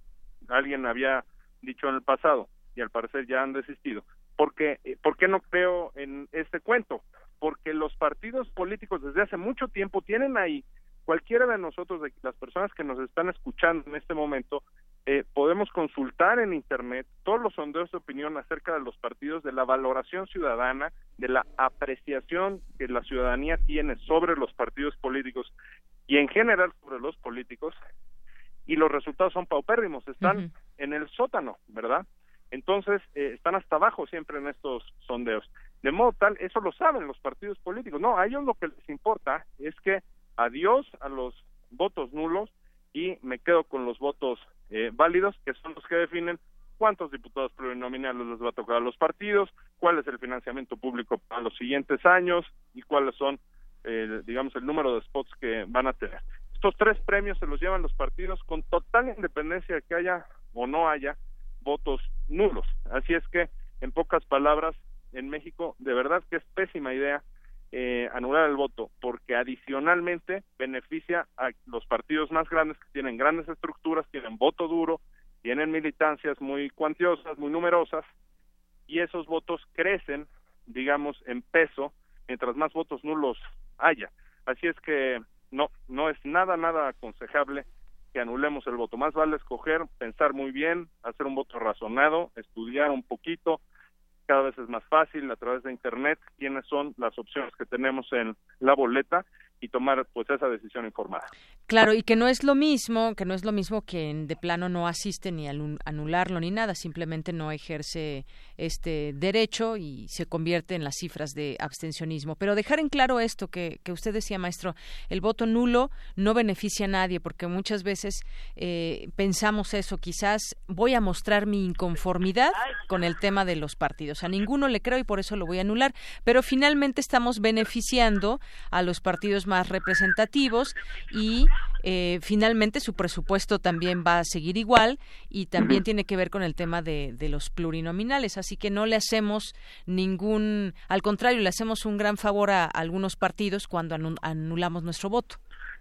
alguien había dicho en el pasado y al parecer ya han desistido. Porque, eh, ¿Por qué no creo en este cuento? Porque los partidos políticos desde hace mucho tiempo tienen ahí, cualquiera de nosotros, de las personas que nos están escuchando en este momento, eh, podemos consultar en Internet todos los sondeos de opinión acerca de los partidos, de la valoración ciudadana, de la apreciación que la ciudadanía tiene sobre los partidos políticos y en general sobre los políticos, y los resultados son paupérrimos, están en el sótano, ¿verdad? Entonces, eh, están hasta abajo siempre en estos sondeos. De modo tal, eso lo saben los partidos políticos. No, a ellos lo que les importa es que adiós a los votos nulos y me quedo con los votos eh, válidos, que son los que definen cuántos diputados plurinominales les va a tocar a los partidos, cuál es el financiamiento público para los siguientes años y cuáles son, eh, digamos, el número de spots que van a tener. Estos tres premios se los llevan los partidos con total independencia de que haya o no haya votos nulos. Así es que, en pocas palabras, en México, de verdad que es pésima idea eh, anular el voto porque adicionalmente beneficia a los partidos más grandes que tienen grandes estructuras, tienen voto duro, tienen militancias muy cuantiosas, muy numerosas y esos votos crecen, digamos, en peso mientras más votos nulos haya. Así es que no, no es nada, nada aconsejable que anulemos el voto. Más vale escoger, pensar muy bien, hacer un voto razonado, estudiar un poquito, cada vez es más fácil a través de internet quiénes son las opciones que tenemos en la boleta y tomar pues esa decisión informada. Claro, y que no es lo mismo, que no es lo mismo que de plano no asiste ni anularlo ni nada, simplemente no ejerce este derecho y se convierte en las cifras de abstencionismo. Pero dejar en claro esto que, que usted decía, maestro, el voto nulo no beneficia a nadie, porque muchas veces eh, pensamos eso, quizás voy a mostrar mi inconformidad con el tema de los partidos. A ninguno le creo y por eso lo voy a anular, pero finalmente estamos beneficiando a los partidos más representativos y eh, finalmente su presupuesto también va a seguir igual y también tiene que ver con el tema de, los plurinominales. Así que no le hacemos ningún, al contrario, le hacemos un gran favor a, algunos partidos cuando anulamos nuestro voto.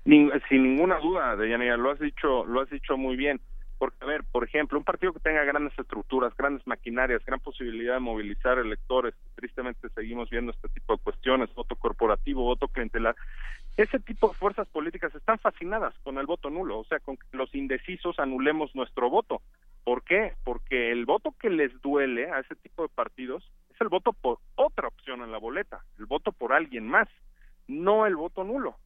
sin ninguna duda, Deyanira, lo has dicho, lo has dicho muy bien. Porque, a ver, por ejemplo, un partido que tenga grandes estructuras, grandes maquinarias, gran posibilidad de movilizar electores, tristemente seguimos viendo este tipo de cuestiones, voto corporativo, voto clientelar, ese tipo de fuerzas políticas están fascinadas con el voto nulo, o sea, con que los indecisos anulemos nuestro voto. ¿Por qué? Porque el voto que les duele a ese tipo de partidos es el voto por otra opción en la boleta, el voto por alguien más, no el voto nulo.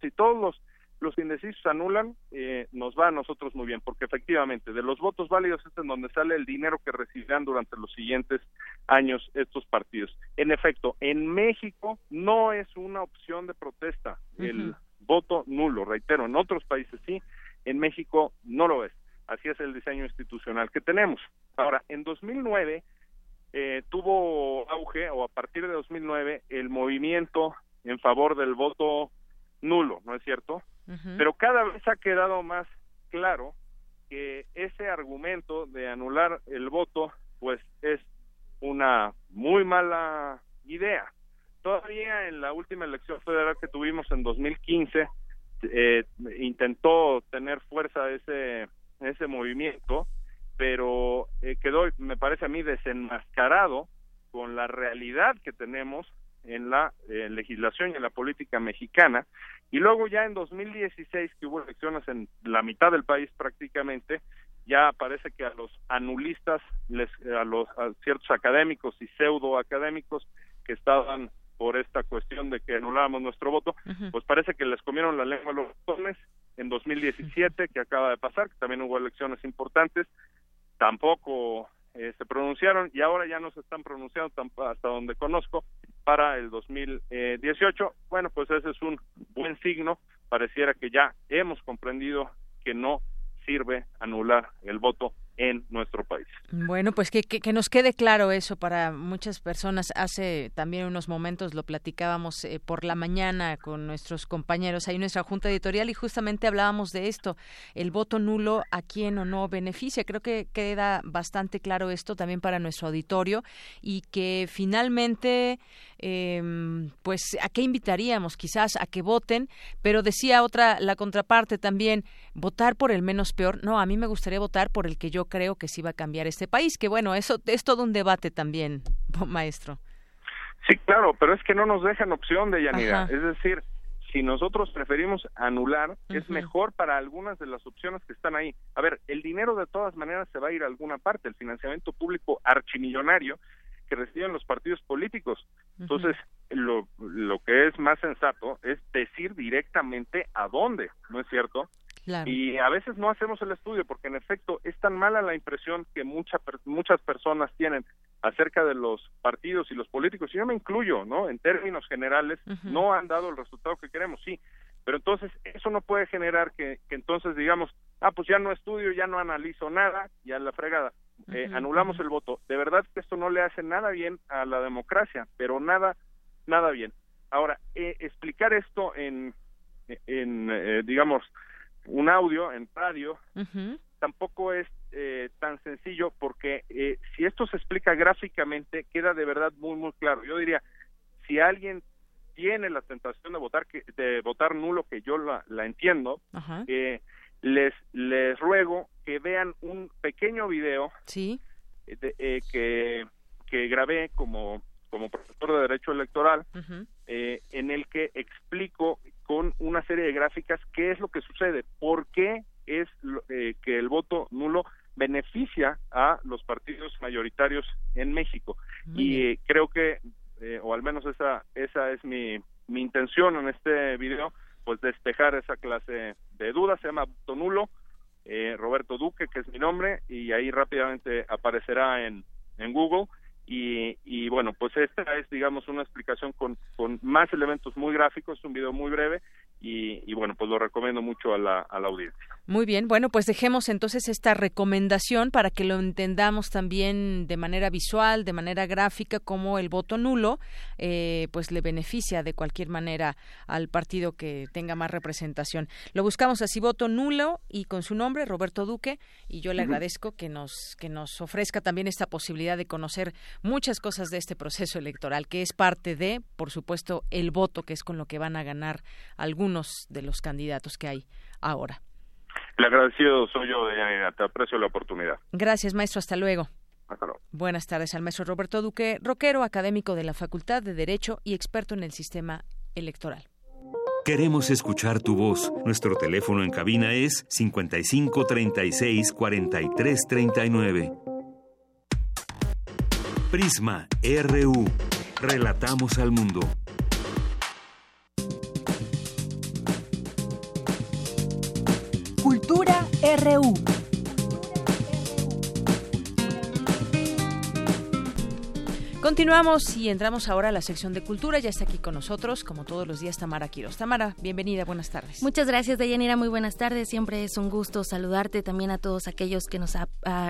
Si todos los los indecisos anulan, eh, nos va a nosotros muy bien, porque efectivamente de los votos válidos es en donde sale el dinero que recibirán durante los siguientes años estos partidos. En efecto, en México no es una opción de protesta el voto nulo, reitero, en otros países sí, en México no lo es. Así es el diseño institucional que tenemos. Ahora, en 2009 eh, tuvo auge, o a partir de 2009, el movimiento en favor del voto nulo, ¿no es cierto? Pero cada vez ha quedado más claro que ese argumento de anular el voto, pues es una muy mala idea. Todavía en la última elección federal que tuvimos en 2015, eh, intentó tener fuerza ese, ese movimiento, pero eh, quedó, me parece a mí, desenmascarado con la realidad que tenemos en la eh, legislación y en la política mexicana. Y luego ya en 2016, que hubo elecciones en la mitad del país prácticamente, ya parece que a los anulistas, les, a los ciertos académicos y pseudo académicos que estaban por esta cuestión de que anulábamos nuestro voto, pues parece que les comieron la lengua a los botones en 2017, que acaba de pasar, que también hubo elecciones importantes, tampoco eh, se pronunciaron y ahora ya no se están pronunciando hasta donde conozco para el 2018. Bueno, pues ese es un buen signo. Pareciera que ya hemos comprendido que no sirve anular el voto en nuestro país. Bueno, pues que, que, nos quede claro eso para muchas personas. Hace también unos momentos lo platicábamos eh, por la mañana con nuestros compañeros ahí en nuestra junta editorial y justamente hablábamos de esto, el voto nulo a quién o no beneficia. Creo que queda bastante claro esto también para nuestro auditorio y que finalmente, eh, pues, ¿a qué invitaríamos? Quizás a que voten, pero decía otra, la contraparte también, votar por el menos peor. No, a mí me gustaría votar por el que yo creo que sí va a cambiar este país, que bueno, eso es todo un debate también, maestro. Sí, claro, pero es que no nos dejan opción de Yanira. Es decir, si nosotros preferimos anular, es mejor para algunas de las opciones que están ahí. A ver, el dinero de todas maneras se va a ir a alguna parte, el financiamiento público archimillonario que reciben los partidos políticos. Entonces, lo, lo que es más sensato es decir directamente a dónde, ¿no es cierto? Y a veces no hacemos el estudio porque en efecto es tan mala la impresión que mucha, muchas personas tienen acerca de los partidos y los políticos, y yo me incluyo, ¿no? En términos generales, no han dado el resultado que queremos, sí, pero entonces eso no puede generar que, que entonces digamos, ah, pues ya no estudio, ya no analizo nada, ya la fregada, eh, anulamos el voto. De verdad que esto no le hace nada bien a la democracia, pero nada, nada bien. Ahora, eh, explicar esto en, en eh, digamos, un audio en radio tampoco es eh, tan sencillo porque eh, si esto se explica gráficamente queda de verdad muy muy claro. Yo diría, si alguien tiene la tentación de votar que, de votar nulo que yo la, entiendo eh, les les ruego que vean un pequeño video sí. eh, que que grabé como como profesor de derecho electoral eh, en el que explico con una serie de gráficas qué es lo que sucede por qué es que el voto nulo beneficia a los partidos mayoritarios en México. Y creo que eh, o al menos esa esa es mi, mi intención en este video pues despejar esa clase de dudas. Se llama voto nulo eh, Roberto Duque que es mi nombre y ahí rápidamente aparecerá en en Google. Y, y, bueno, pues esta es, digamos, una explicación con, con más elementos muy gráficos, un video muy breve y, bueno, pues lo recomiendo mucho a la, a la audiencia. Muy bien, bueno, pues dejemos entonces esta recomendación para que lo entendamos también de manera visual, de manera gráfica, como el voto nulo, eh, pues le beneficia de cualquier manera al partido que tenga más representación. Lo buscamos así, voto nulo y con su nombre, Roberto Duque, y yo le agradezco que nos, que nos ofrezca también esta posibilidad de conocer muchas cosas de este proceso electoral, que es parte de, por supuesto, el voto, que es con lo que van a ganar algunos de los candidatos que hay ahora. Le agradecido soy yo, Te aprecio la oportunidad. Gracias, maestro. Hasta luego. Hasta luego. Buenas tardes al maestro Roberto Duque, roquero académico de la Facultad de Derecho y experto en el sistema electoral. Queremos escuchar tu voz. Nuestro teléfono en cabina es 55 36 43 39. Prisma RU. Relatamos al mundo. RU. Continuamos y entramos ahora a la sección de cultura. Ya está aquí con nosotros, como todos los días, Tamara Quiroz. Tamara, bienvenida, buenas tardes. Muchas gracias, Deyanira. Muy buenas tardes. Siempre es un gusto saludarte también a todos aquellos que nos,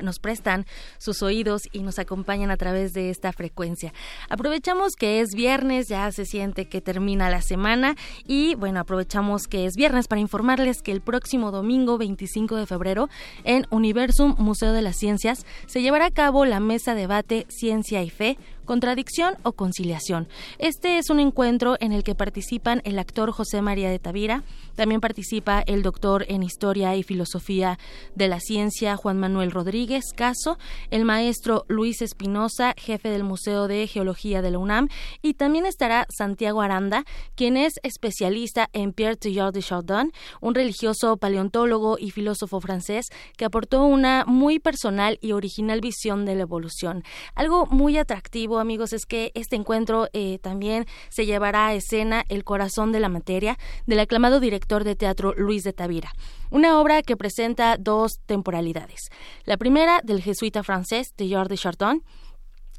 nos prestan sus oídos y nos acompañan a través de esta frecuencia. Aprovechamos que es viernes, ya se siente que termina la semana y bueno, aprovechamos que es viernes para informarles que el próximo domingo 25 de febrero en Universum Museo de las Ciencias se llevará a cabo la mesa debate Ciencia y Fe contradicción o conciliación. Este es un encuentro en el que participan el actor José María de Tavira, también participa el doctor en Historia y Filosofía de la Ciencia Juan Manuel Rodríguez Caso, el maestro Luis Espinosa, jefe del Museo de Geología de la UNAM, y también estará Santiago Aranda, quien es especialista en Pierre Teilhard de Chardin, un religioso paleontólogo y filósofo francés que aportó una muy personal y original visión de la evolución. Algo muy atractivo, amigos, es que este encuentro eh, también se llevará a escena El corazón de la materia del aclamado director de teatro Luis de Tavira. Una obra que presenta dos temporalidades. La primera del jesuita francés de de Chardin,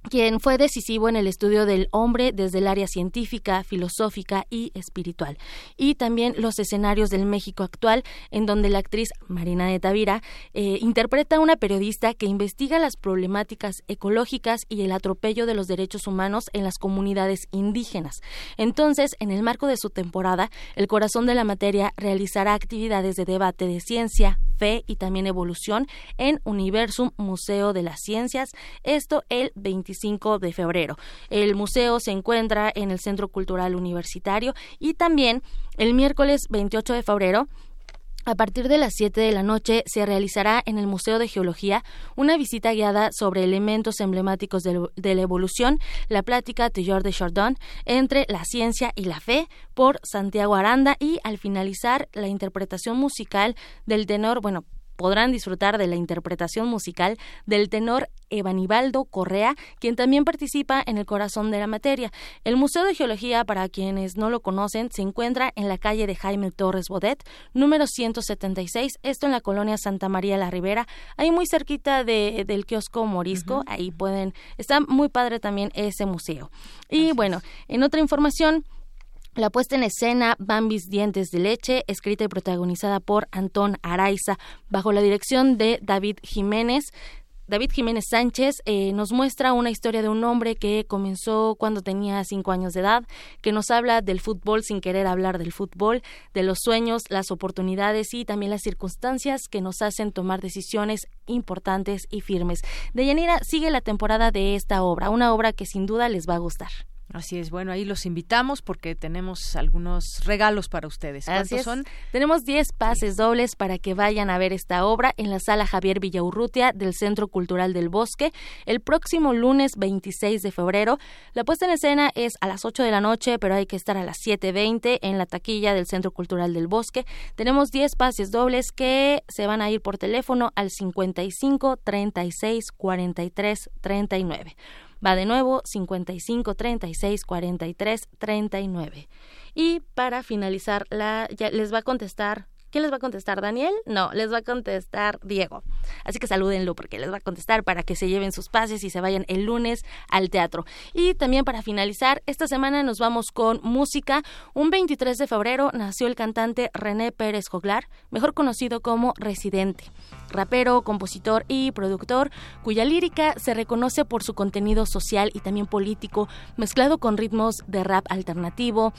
quien fue decisivo en el estudio del hombre desde el área científica, filosófica y espiritual, y también los escenarios del México actual, en donde la actriz Marina de Tavira eh, interpreta a una periodista que investiga las problemáticas ecológicas y el atropello de los derechos humanos en las comunidades indígenas. Entonces, en el marco de su temporada, El Corazón de la Materia realizará actividades de debate de ciencia, y también evolución en Universum Museo de las Ciencias, esto el 25 de febrero. El museo se encuentra en el Centro Cultural Universitario y también el miércoles 28 de febrero a partir de las 7 de la noche se realizará en el Museo de Geología una visita guiada sobre elementos emblemáticos de, la evolución, la plática Tillard de Chardin entre la ciencia y la fe por Santiago Aranda y al finalizar la interpretación musical del tenor, bueno, podrán disfrutar de la interpretación musical del tenor Evanibaldo Correa, quien también participa en El Corazón de la Materia. El Museo de Geología, para quienes no lo conocen, se encuentra en la calle de Jaime Torres Bodet, número 176, esto en la colonia Santa María la Ribera, ahí muy cerquita de, del kiosco Morisco, ahí pueden, está muy padre también ese museo. Y bueno, en otra información, la puesta en escena Bambis Dientes de Leche, escrita y protagonizada por Antón Araiza, bajo la dirección de David Jiménez. David Jiménez Sánchez eh, nos muestra una historia de un hombre que comenzó cuando tenía cinco años de edad, que nos habla del fútbol sin querer hablar del fútbol, de los sueños, las oportunidades y también las circunstancias que nos hacen tomar decisiones importantes y firmes. De Yanira sigue la temporada de esta obra, una obra que sin duda les va a gustar. Así es, bueno, ahí los invitamos porque tenemos algunos regalos para ustedes. ¿Cuántos son? Tenemos 10 pases dobles para que vayan a ver esta obra en la sala Javier Villaurrutia del Centro Cultural del Bosque el próximo lunes 26 de febrero. La puesta en escena es a las 8 de la noche, pero hay que estar a las 7.20 en la taquilla del Centro Cultural del Bosque. Tenemos 10 pases dobles que se van a ir por teléfono al 55 36 43 39. Va de nuevo 55 36 43 39. Y para finalizar, la, ya les va a contestar ¿Quién les va a contestar? ¿Daniel? No, les va a contestar Diego. Así que salúdenlo porque les va a contestar para que se lleven sus pases y se vayan el lunes al teatro. Y también para finalizar, esta semana nos vamos con música. Un 23 de febrero nació el cantante René Pérez Joglar, mejor conocido como Residente rapero, compositor y productor, cuya lírica se reconoce por su contenido social y también político, mezclado con ritmos de rap alternativo,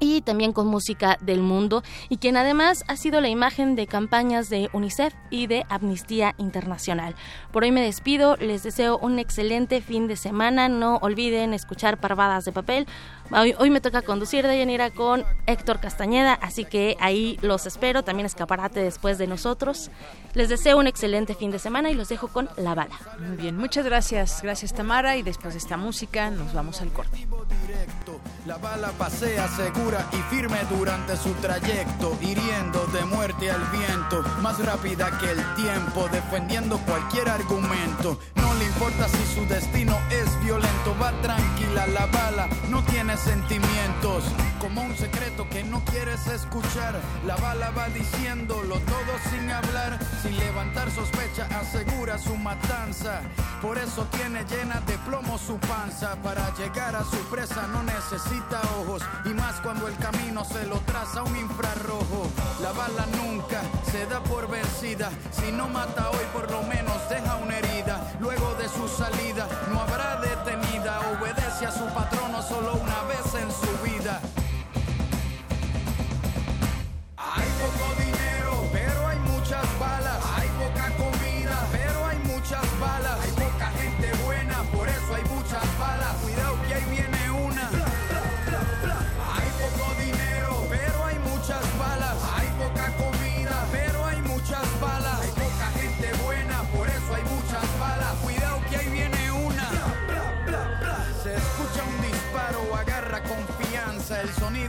y también con música del mundo y quien además ha sido la imagen de campañas de UNICEF y de Amnistía Internacional. Por hoy me despido, les deseo un excelente fin de semana, no olviden escuchar Parvadas de Papel. Hoy, me toca conducir de Yanira con Héctor Castañeda, así que ahí los espero, también escaparate después de nosotros. Les deseo un excelente fin de semana y los dejo con La Bala. Muy bien, muchas gracias, gracias Tamara y después de esta música nos vamos al corte. La bala pasea y firme durante su trayecto, hiriendo de muerte al viento, más rápida que el tiempo, defendiendo cualquier argumento. No le importa si su destino es violento, va tranquila la bala, no tiene sentimientos, como un secreto que no quieres escuchar. La bala va diciéndolo todo sin hablar, sin levantar sospecha, asegura su matanza. Por eso tiene llena de plomo su panza, para llegar a su presa no necesita ojos y más cuando el camino se lo traza un infrarrojo. La bala nunca se da por vencida, si no mata hoy por lo menos deja una herida.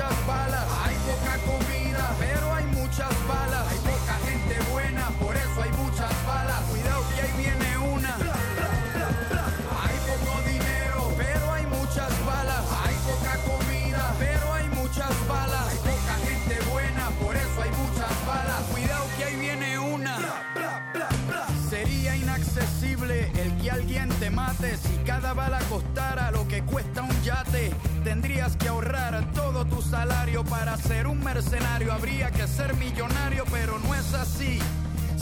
Hay poca comida, pero hay muchas balas. Hay poca gente buena, por eso hay muchas balas. Cuidado que ahí viene una. Hay poco dinero, pero hay muchas balas. Hay poca comida, pero hay muchas balas. Hay poca gente buena, por eso hay muchas balas. Cuidado que ahí viene una. Sería inaccesible el que alguien te mate si cada bala costara lo que cuesta un yate. Tendrías que ahorrar todo tu salario para ser un mercenario. Habría que ser millonario, pero no es así.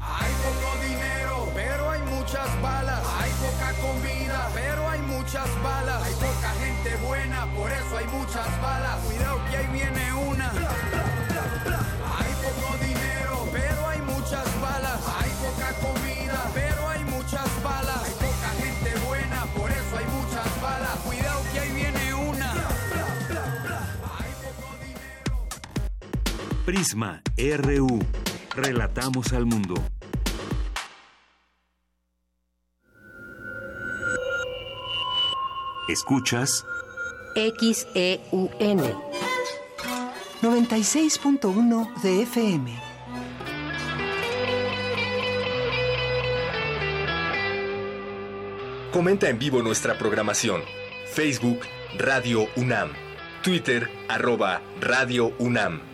Hay poco dinero, pero hay muchas balas. Hay poca comida, pero hay muchas balas. Hay poca gente buena, por eso hay muchas balas. Cuidado que ahí viene una. Hay poco dinero, pero hay muchas balas. Hay poca comida, pero hay muchas balas. Hay poca gente buena, por eso hay muchas balas. Cuidado que ahí viene una. Prisma RU. Relatamos al mundo. Escuchas XEUN 96.1 de FM. Comenta en vivo nuestra programación. Facebook Radio UNAM. Twitter arroba Radio UNAM.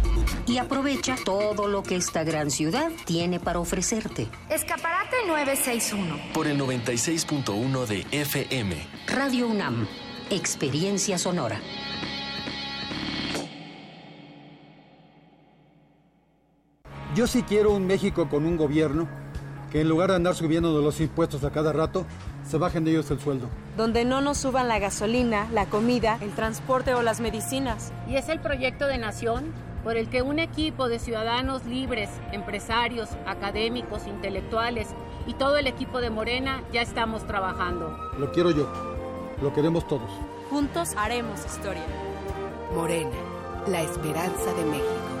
Y aprovecha todo lo que esta gran ciudad tiene para ofrecerte. Escaparate 961. Por el 96.1 de FM. Radio UNAM. Experiencia sonora. Yo sí quiero un México con un gobierno que en lugar de andar subiendo de los impuestos a cada rato, se bajen de ellos el sueldo. Donde no nos suban la gasolina, la comida, el transporte o las medicinas. Y es el proyecto de nación por el que un equipo de ciudadanos libres, empresarios, académicos, intelectuales y todo el equipo de Morena ya estamos trabajando. Lo quiero yo, lo queremos todos. Juntos haremos historia. Morena, la esperanza de México.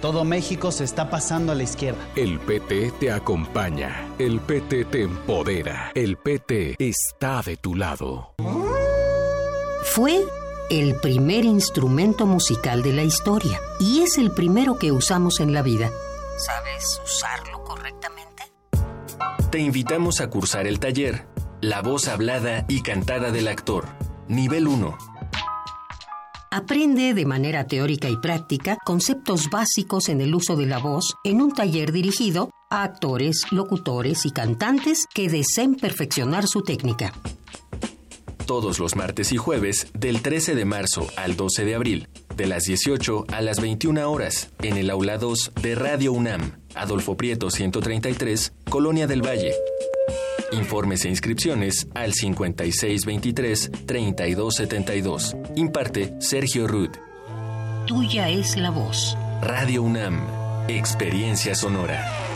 Todo México se está pasando a la izquierda. El PT te acompaña. El PT te empodera. El PT está de tu lado. Fue el primer instrumento musical de la historia y es el primero que usamos en la vida. ¿Sabes usarlo correctamente? Te invitamos a cursar el taller La voz hablada y cantada del actor. Nivel 1 Aprende de manera teórica y práctica conceptos básicos en el uso de la voz en un taller dirigido a actores, locutores y cantantes que deseen perfeccionar su técnica. Todos los martes y jueves, del 13 de marzo al 12 de abril, de las 18 a las 21 horas, en el aula 2 de Radio UNAM, Adolfo Prieto 133, Colonia del Valle. Informes e inscripciones al 5623-3272. Imparte Sergio Rudd. Tuya es la voz. Radio UNAM. Experiencia sonora.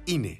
INE.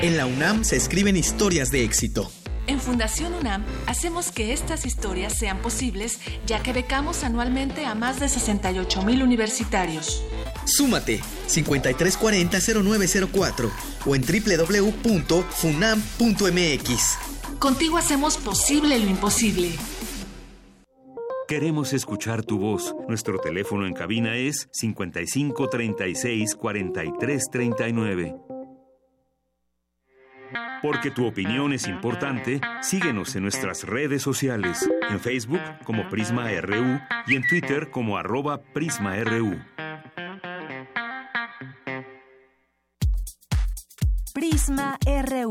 En la UNAM se escriben historias de éxito. En Fundación UNAM hacemos que estas historias sean posibles, ya que becamos anualmente a más de 68 mil universitarios. Súmate 5340-0904 o en www.funam.mx. Contigo hacemos posible lo imposible. Queremos escuchar tu voz. Nuestro teléfono en cabina es 55 36 43 39. Porque tu opinión es importante, síguenos en nuestras redes sociales, en Facebook como Prisma RU y en Twitter como arroba PrismaRU. Prisma RU.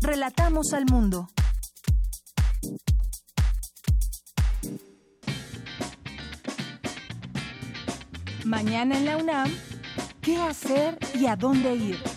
Relatamos al mundo. Mañana en la UNAM, ¿qué hacer y a dónde ir?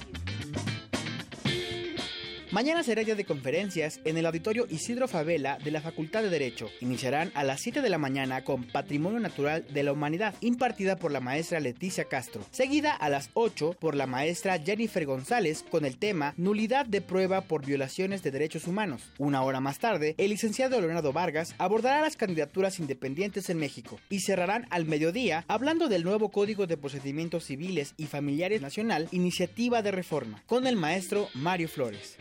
Mañana será día de conferencias en el auditorio Isidro Favela de la Facultad de Derecho. Iniciarán a las 7 de la mañana con Patrimonio Natural de la Humanidad, impartida por la maestra Leticia Castro. Seguida a las 8 por la maestra Jennifer González con el tema Nulidad de prueba por violaciones de derechos humanos. Una hora más tarde, el licenciado Leonardo Vargas abordará las candidaturas independientes en México y cerrarán al mediodía hablando del nuevo Código de Procedimientos Civiles y Familiares Nacional, iniciativa de reforma, con el maestro Mario Flores.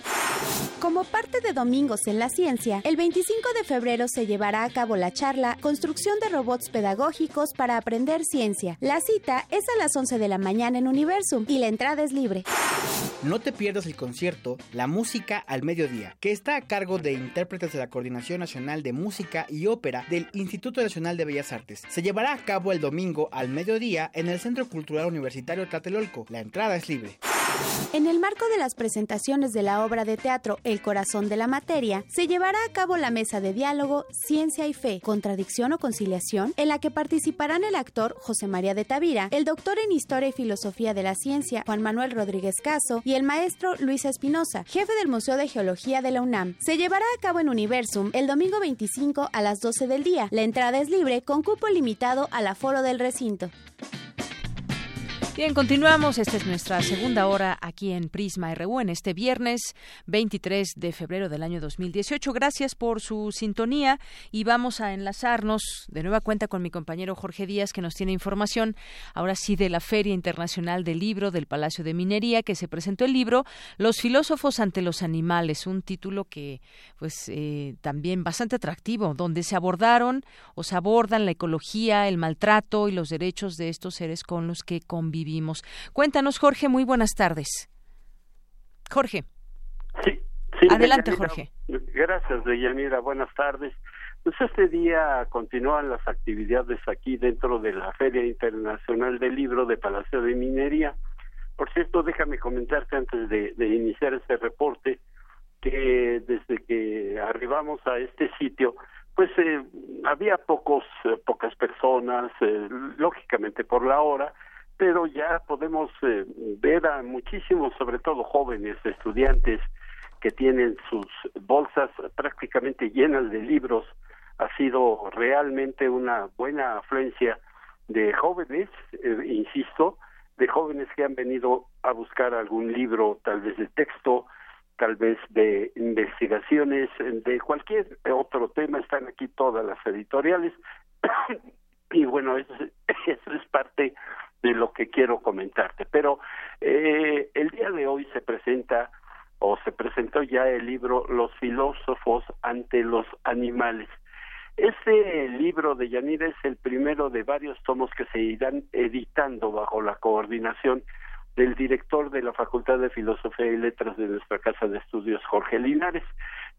Como parte de Domingos en la Ciencia, el 25 de febrero se llevará a cabo la charla Construcción de robots pedagógicos para aprender ciencia. La cita es a las 11 de la mañana en Universum y la entrada es libre. No te pierdas el concierto La Música al Mediodía, que está a cargo de intérpretes de la Coordinación Nacional de Música y Ópera del Instituto Nacional de Bellas Artes. Se llevará a cabo el domingo al mediodía en el Centro Cultural Universitario Tlatelolco. La entrada es libre. En el marco de las presentaciones de la obra de teatro El corazón de la materia, se llevará a cabo la mesa de diálogo Ciencia y Fe, Contradicción o Conciliación, en la que participarán el actor José María de Tavira, el doctor en Historia y Filosofía de la Ciencia Juan Manuel Rodríguez Caso y el maestro Luis Espinosa, jefe del Museo de Geología de la UNAM. Se llevará a cabo en Universum el domingo 25 a las 12 del día. La entrada es libre con cupo limitado al aforo del recinto. Bien, continuamos. Esta es nuestra segunda hora aquí en Prisma RU en este viernes 23 de febrero del año 2018. Gracias por su sintonía y vamos a enlazarnos de nueva cuenta con mi compañero Jorge Díaz que nos tiene información ahora sí de la Feria Internacional del Libro del Palacio de Minería que se presentó el libro Los filósofos ante los animales, un título que pues eh, también bastante atractivo, donde se abordaron o se abordan la ecología, el maltrato y los derechos de estos seres con los que convivimos Cuéntanos, Jorge, muy buenas tardes. Jorge. Sí, sí Adelante, Jorge. Gracias, Deyanira. Buenas tardes. Pues este día continúan las actividades aquí dentro de la Feria Internacional del Libro de Palacio de Minería. Por cierto, déjame comentarte antes de, iniciar este reporte que desde que arribamos a este sitio, pues eh, había pocos, eh, pocas personas, eh, lógicamente por la hora, pero ya podemos eh, ver a muchísimos, sobre todo jóvenes estudiantes, que tienen sus bolsas prácticamente llenas de libros. Ha sido realmente una buena afluencia de jóvenes, eh, insisto, de jóvenes que han venido a buscar algún libro, tal vez de texto, tal vez de investigaciones, de cualquier otro tema. Están aquí todas las editoriales. y bueno, eso, eso es parte de lo que quiero comentarte. Pero eh, el día de hoy se presenta o se presentó ya el libro Los filósofos ante los animales. Este libro de Yanira es el primero de varios tomos que se irán editando bajo la coordinación del director de la Facultad de Filosofía y Letras de nuestra Casa de Estudios, Jorge Linares.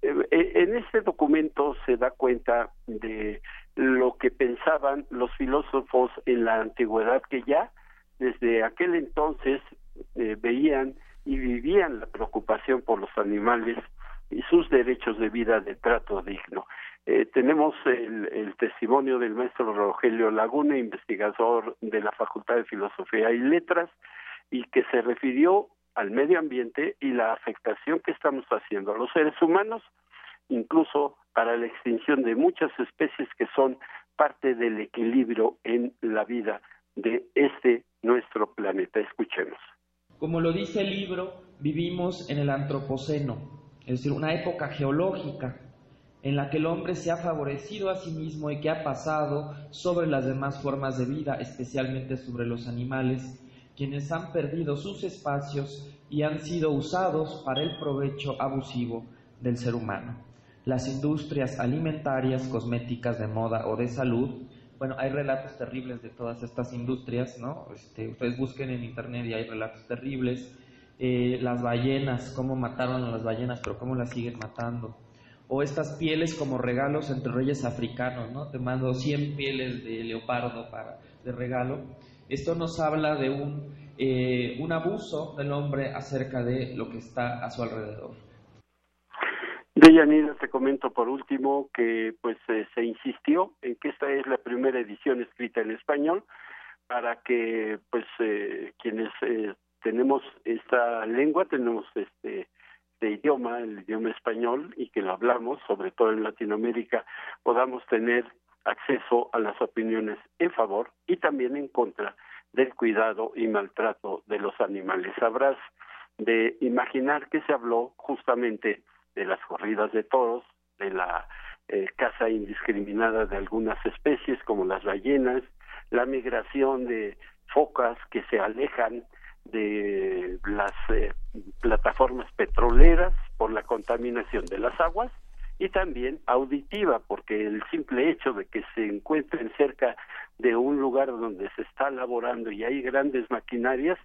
Eh, eh, en este documento se da cuenta de lo que pensaban los filósofos en la antigüedad que ya desde aquel entonces eh, veían y vivían la preocupación por los animales y sus derechos de vida de trato digno. Tenemos el, el, testimonio del maestro Rogelio Laguna, investigador de la Facultad de Filosofía y Letras, y que se refirió al medio ambiente y la afectación que estamos haciendo a los seres humanos, incluso para la extinción de muchas especies que son parte del equilibrio en la vida de este nuestro planeta. Escuchemos. Como lo dice el libro, vivimos en el Antropoceno, es decir, una época geológica en la que el hombre se ha favorecido a sí mismo y que ha pasado sobre las demás formas de vida, especialmente sobre los animales, quienes han perdido sus espacios y han sido usados para el provecho abusivo del ser humano las industrias alimentarias, cosméticas, de moda o de salud. Bueno, hay relatos terribles de todas estas industrias, ¿no? Este, ustedes busquen en internet y hay relatos terribles. Eh, las ballenas, cómo mataron a las ballenas, pero cómo las siguen matando. O estas pieles como regalos entre reyes africanos, ¿no? Te mando 100 pieles de leopardo para, de regalo. Esto nos habla de un, eh, un abuso del hombre acerca de lo que está a su alrededor. De Yanira te comento por último que pues eh, se insistió en que esta es la primera edición escrita en español para que pues eh, quienes eh, tenemos esta lengua, tenemos este, este idioma, el idioma español, y que lo hablamos, sobre todo en Latinoamérica, podamos tener acceso a las opiniones en favor y también en contra del cuidado y maltrato de los animales. Sabrás de imaginar que se habló justamente de las corridas de toros, de la eh, caza indiscriminada de algunas especies como las ballenas, la migración de focas que se alejan de las eh, plataformas petroleras por la contaminación de las aguas y también auditiva porque el simple hecho de que se encuentren cerca de un lugar donde se está laborando y hay grandes maquinarias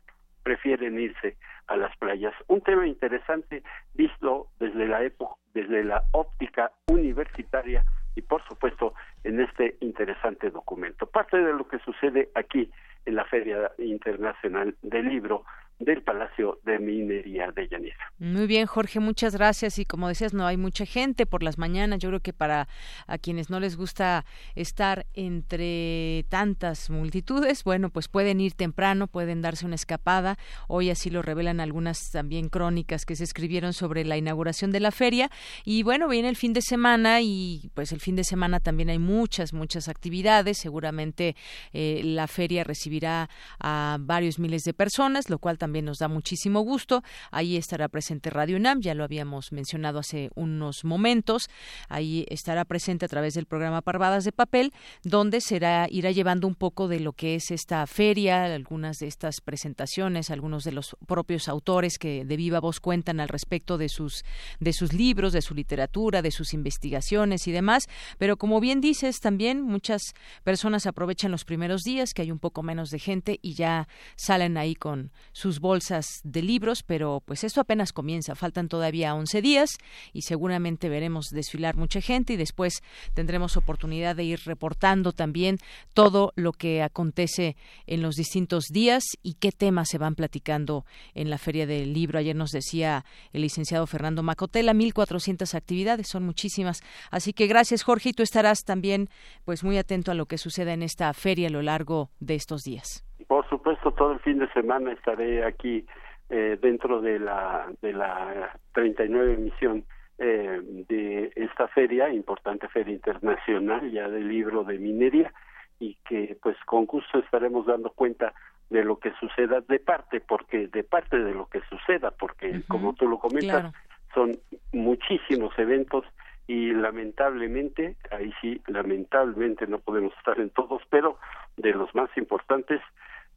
prefieren irse a las playas. Un tema interesante visto desde la época, desde la óptica universitaria y por supuesto en este interesante documento. Parte de lo que sucede aquí en la Feria Internacional del Libro del Palacio de Minería de Llanera. Muy bien, Jorge, muchas gracias. Y como decías, no hay mucha gente por las mañanas. Yo creo que para a quienes no les gusta estar entre tantas multitudes, bueno, pues pueden ir temprano, pueden darse una escapada. Hoy así lo revelan algunas también crónicas que se escribieron sobre la inauguración de la feria. Y bueno, viene el fin de semana y pues el fin de semana también hay muchas, muchas actividades. Seguramente eh, la feria recibirá a varios miles de personas, lo cual también nos da muchísimo gusto. Ahí estará presente Radio UNAM, ya lo habíamos mencionado hace unos momentos. Ahí estará presente a través del programa Parvadas de Papel, donde será irá llevando un poco de lo que es esta feria, algunas de estas presentaciones, algunos de los propios autores que de viva voz cuentan al respecto de sus de sus libros, de su literatura, de sus investigaciones y demás. Pero como bien dices, también muchas personas aprovechan los primeros días que hay un poco menos de gente y ya salen ahí con sus bolsas de libros, pero pues esto apenas comienza, faltan todavía 11 días y seguramente veremos desfilar mucha gente y después tendremos oportunidad de ir reportando también todo lo que acontece en los distintos días y qué temas se van platicando en la Feria del Libro. Ayer nos decía el licenciado Fernando Macotela, 1.400 actividades, son muchísimas. Así que gracias, Jorge, y tú estarás también pues muy atento a lo que suceda en esta feria a lo largo de estos días. Por supuesto, todo el fin de semana estaré aquí eh, dentro de la de la 39 emisión eh, de esta feria, importante feria internacional ya del libro de minería y que pues con gusto estaremos dando cuenta de lo que suceda de parte, porque de parte de lo que suceda, porque como tú lo comentas, son muchísimos eventos y lamentablemente, ahí sí, lamentablemente no podemos estar en todos, pero de los más importantes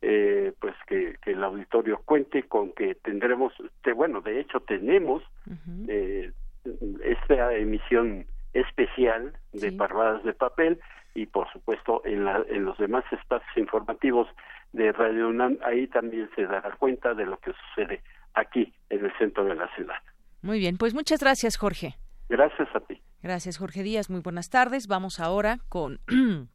eh, pues que, el auditorio cuente con que tendremos, bueno, de hecho tenemos eh, esta emisión especial de Parvadas de Papel y por supuesto en, en los demás espacios informativos de Radio UNAM, ahí también se dará cuenta de lo que sucede aquí en el centro de la ciudad. Muy bien, pues muchas gracias Jorge. Gracias a ti. Gracias Jorge Díaz, muy buenas tardes. Vamos ahora con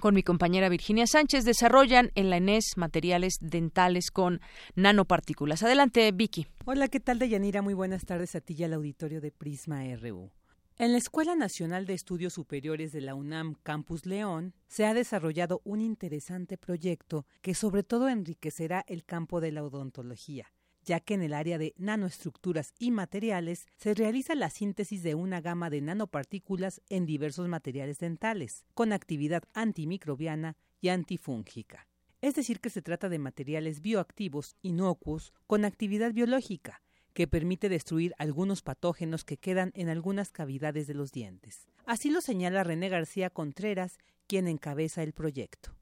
con mi compañera Virginia Sánchez desarrollan en la ENES materiales dentales con nanopartículas. Adelante, Vicky. Hola, ¿qué tal, Deyanira? Muy buenas tardes a ti y al auditorio de Prisma RU. En la Escuela Nacional de Estudios Superiores de la UNAM Campus León se ha desarrollado un interesante proyecto que sobre todo enriquecerá el campo de la odontología ya que en el área de nanoestructuras y materiales se realiza la síntesis de una gama de nanopartículas en diversos materiales dentales, con actividad antimicrobiana y antifúngica. Es decir, que se trata de materiales bioactivos inocuos con actividad biológica, que permite destruir algunos patógenos que quedan en algunas cavidades de los dientes. Así lo señala René García Contreras, quien encabeza el proyecto.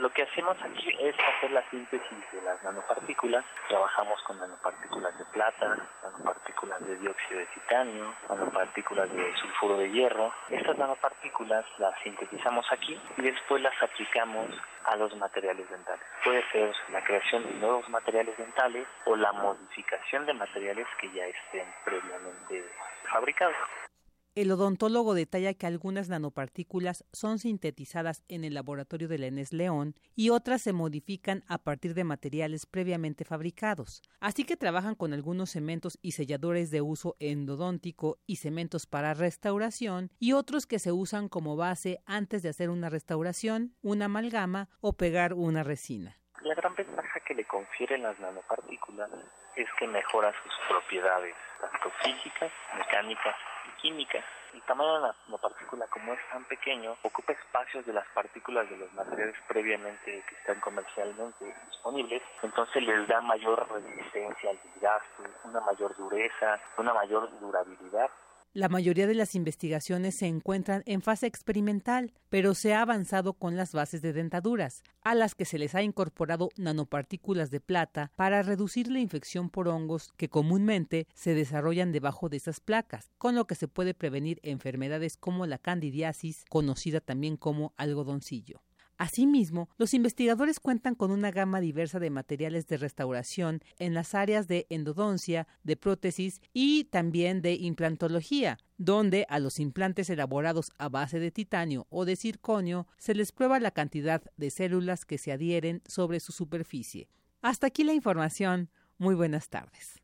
Lo que hacemos aquí es hacer la síntesis de las nanopartículas. Trabajamos con nanopartículas de plata, nanopartículas de dióxido de titanio, nanopartículas de sulfuro de hierro. Estas nanopartículas las sintetizamos aquí y después las aplicamos a los materiales dentales. Puede ser la creación de nuevos materiales dentales o la modificación de materiales que ya estén previamente fabricados. El odontólogo detalla que algunas nanopartículas son sintetizadas en el laboratorio de Lenés León y otras se modifican a partir de materiales previamente fabricados. Así que trabajan con algunos cementos y selladores de uso endodóntico y cementos para restauración y otros que se usan como base antes de hacer una restauración, una amalgama o pegar una resina. La gran ventaja que le confieren las nanopartículas es que mejora sus propiedades, tanto físicas, mecánicas química. El tamaño de la, partícula, como es tan pequeño, ocupa espacios de las partículas de los materiales previamente que están comercialmente disponibles, entonces les da mayor resistencia al desgaste, una mayor dureza, una mayor durabilidad la mayoría de las investigaciones se encuentran en fase experimental, pero se ha avanzado con las bases de dentaduras, a las que se les ha incorporado nanopartículas de plata para reducir la infección por hongos que comúnmente se desarrollan debajo de esas placas, con lo que se puede prevenir enfermedades como la candidiasis, conocida también como algodoncillo. Asimismo, los investigadores cuentan con una gama diversa de materiales de restauración en las áreas de endodoncia, de prótesis y también de implantología, donde a los implantes elaborados a base de titanio o de circonio se les prueba la cantidad de células que se adhieren sobre su superficie. Hasta aquí la información. Muy buenas tardes.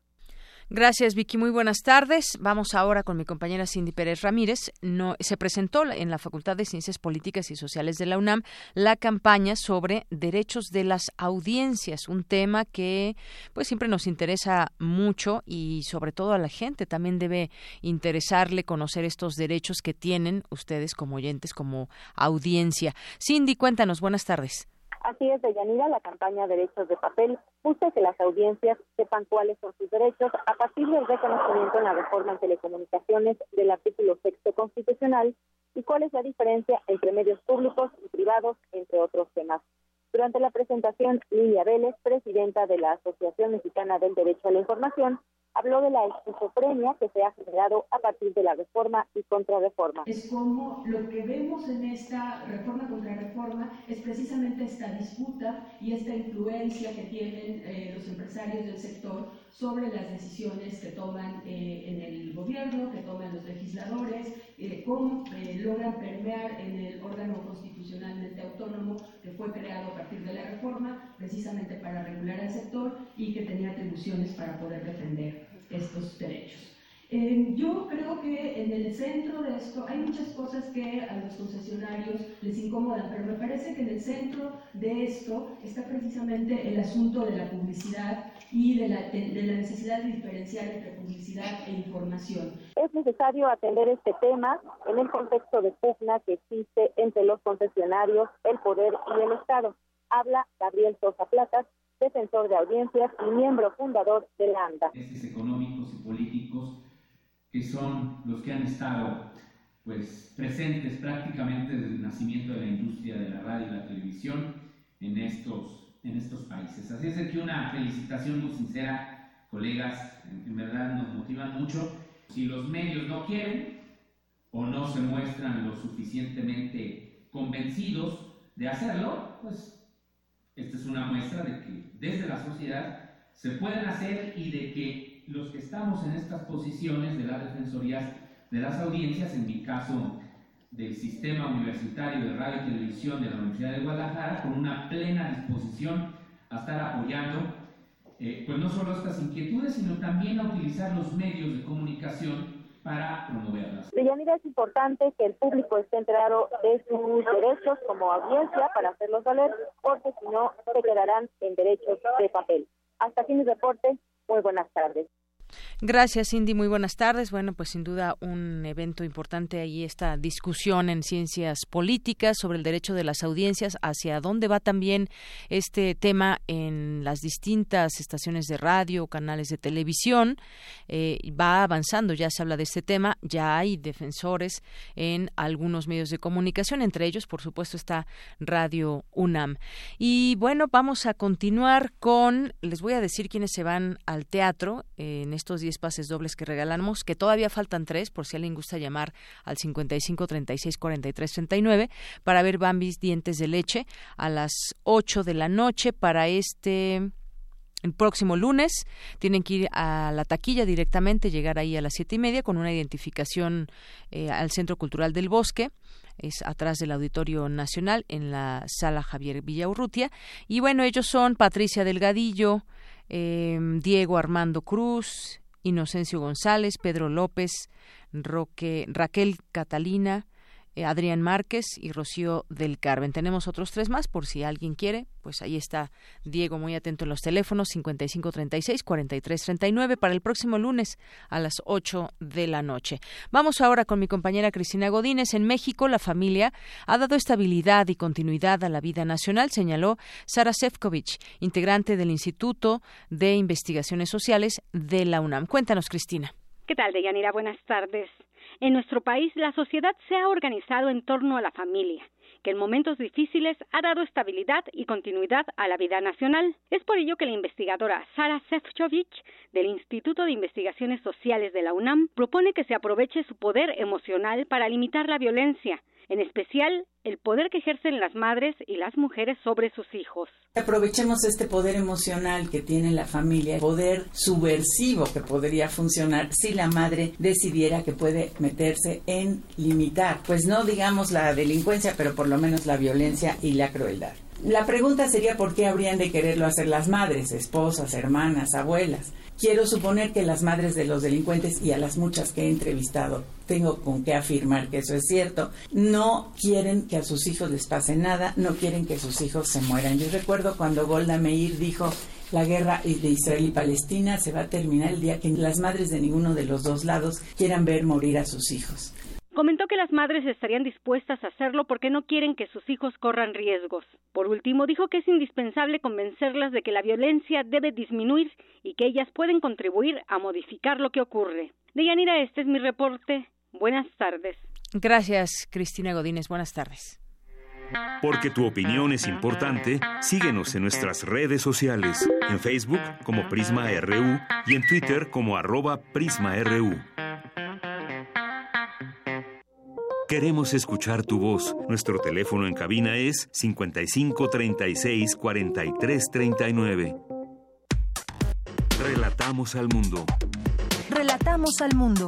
Gracias, Vicky. Muy buenas tardes. Vamos ahora con mi compañera Cindy Pérez Ramírez. No, se presentó en la Facultad de Ciencias Políticas y Sociales de la UNAM la campaña sobre derechos de las audiencias, un tema que pues siempre nos interesa mucho y sobre todo a la gente también debe interesarle conocer estos derechos que tienen ustedes como oyentes, como audiencia. Cindy, cuéntanos. Buenas tardes. Así es, Deyanira, la campaña Derechos de Papel busca que las audiencias sepan cuáles son sus derechos a partir del reconocimiento en la reforma en telecomunicaciones del artículo sexto constitucional y cuál es la diferencia entre medios públicos y privados, entre otros temas. Durante la presentación, Lilia Vélez, presidenta de la Asociación Mexicana del Derecho a la Información, habló de la esquizofrenia que se ha generado a partir de la reforma y contrarreforma. Es como lo que vemos en esta reforma contra reforma es precisamente esta disputa y esta influencia que tienen eh, los empresarios del sector sobre las decisiones que toman eh, en el gobierno, que toman los legisladores, eh, cómo logran permear en el órgano constitucionalmente autónomo que fue creado a partir de la reforma, precisamente para regular al sector y que tenía atribuciones para poder defender estos derechos. Eh, yo creo que en el centro de esto hay muchas cosas que a los concesionarios les incomodan, pero me parece que en el centro de esto está precisamente el asunto de la publicidad y de la, de la necesidad de diferenciar entre publicidad e información. Es necesario atender este tema en el contexto de pugna que existe entre los concesionarios, el poder y el Estado. Habla Gabriel Sosa Platas, defensor de audiencias y miembro fundador de la ANDA. económicos y políticos que son los que han estado pues, presentes prácticamente desde el nacimiento de la industria de la radio y la televisión en estos, en estos países. Así es que una felicitación muy sincera, colegas, en verdad nos motivan mucho. Si los medios no quieren o no se muestran lo suficientemente convencidos de hacerlo, pues esta es una muestra de que desde la sociedad se pueden hacer y de que los que estamos en estas posiciones de las defensorías de las audiencias, en mi caso del sistema universitario de radio y televisión de la Universidad de Guadalajara, con una plena disposición a estar apoyando, eh, pues no solo estas inquietudes, sino también a utilizar los medios de comunicación para promoverlas. Deyanira, es importante que el público esté enterado de sus derechos como audiencia para hacerlos valer, porque si no, se quedarán en derechos de papel. Hasta aquí mi reporte. Muy buenas tardes. Gracias, Cindy. Muy buenas tardes. Bueno, pues sin duda un evento importante ahí esta discusión en ciencias políticas sobre el derecho de las audiencias, hacia dónde va también este tema en las distintas estaciones de radio, canales de televisión. Eh, va avanzando, ya se habla de este tema, ya hay defensores en algunos medios de comunicación, entre ellos, por supuesto, está Radio UNAM. Y bueno, vamos a continuar con, les voy a decir quiénes se van al teatro en estos 10 pases dobles que regalamos, que todavía faltan tres, por si alguien gusta llamar al 55 36 43 39, para ver Bambis Dientes de Leche a las 8 de la noche para este el próximo lunes. Tienen que ir a la taquilla directamente, llegar ahí a las siete y media con una identificación eh, al Centro Cultural del Bosque es atrás del Auditorio Nacional en la sala Javier Villaurrutia. Y bueno, ellos son Patricia Delgadillo, em, Diego Armando Cruz, Inocencio González, Pedro López, Roque, Raquel Catalina, Adrián Márquez y Rocío del Carmen. Tenemos otros tres más por si alguien quiere. Pues ahí está Diego muy atento en los teléfonos 5536-4339 para el próximo lunes a las 8 de la noche. Vamos ahora con mi compañera Cristina Godínez. En México, la familia ha dado estabilidad y continuidad a la vida nacional, señaló Sara Sefcovic, integrante del Instituto de Investigaciones Sociales de la UNAM. Cuéntanos, Cristina. ¿Qué tal, Deyanira? Buenas tardes. En nuestro país, la sociedad se ha organizado en torno a la familia, que en momentos difíciles ha dado estabilidad y continuidad a la vida nacional. Es por ello que la investigadora Sara Sefcovic del Instituto de Investigaciones Sociales de la UNAM propone que se aproveche su poder emocional para limitar la violencia, en especial el poder que ejercen las madres y las mujeres sobre sus hijos. Aprovechemos este poder emocional que tiene la familia, poder subversivo que podría funcionar si la madre decidiera que puede meterse en limitar, pues no digamos la delincuencia, pero por lo menos la violencia y la crueldad. La pregunta sería por qué habrían de quererlo hacer las madres, esposas, hermanas, abuelas. Quiero suponer que las madres de los delincuentes y a las muchas que he entrevistado, tengo con qué afirmar que eso es cierto, no quieren que a sus hijos les pase nada, no quieren que sus hijos se mueran. Yo recuerdo cuando Golda Meir dijo la guerra de Israel y Palestina se va a terminar el día que las madres de ninguno de los dos lados quieran ver morir a sus hijos. Comentó que las madres estarían dispuestas a hacerlo porque no quieren que sus hijos corran riesgos. Por último, dijo que es indispensable convencerlas de que la violencia debe disminuir y que ellas pueden contribuir a modificar lo que ocurre. Deyanira, este es mi reporte. Buenas tardes. Gracias, Cristina Godínez. Buenas tardes. Porque tu opinión es importante, síguenos en nuestras redes sociales, en Facebook como Prisma RU y en Twitter como arroba PrismaRU. Queremos escuchar tu voz. Nuestro teléfono en cabina es 55 36 43 39. Relatamos al mundo. Relatamos al mundo.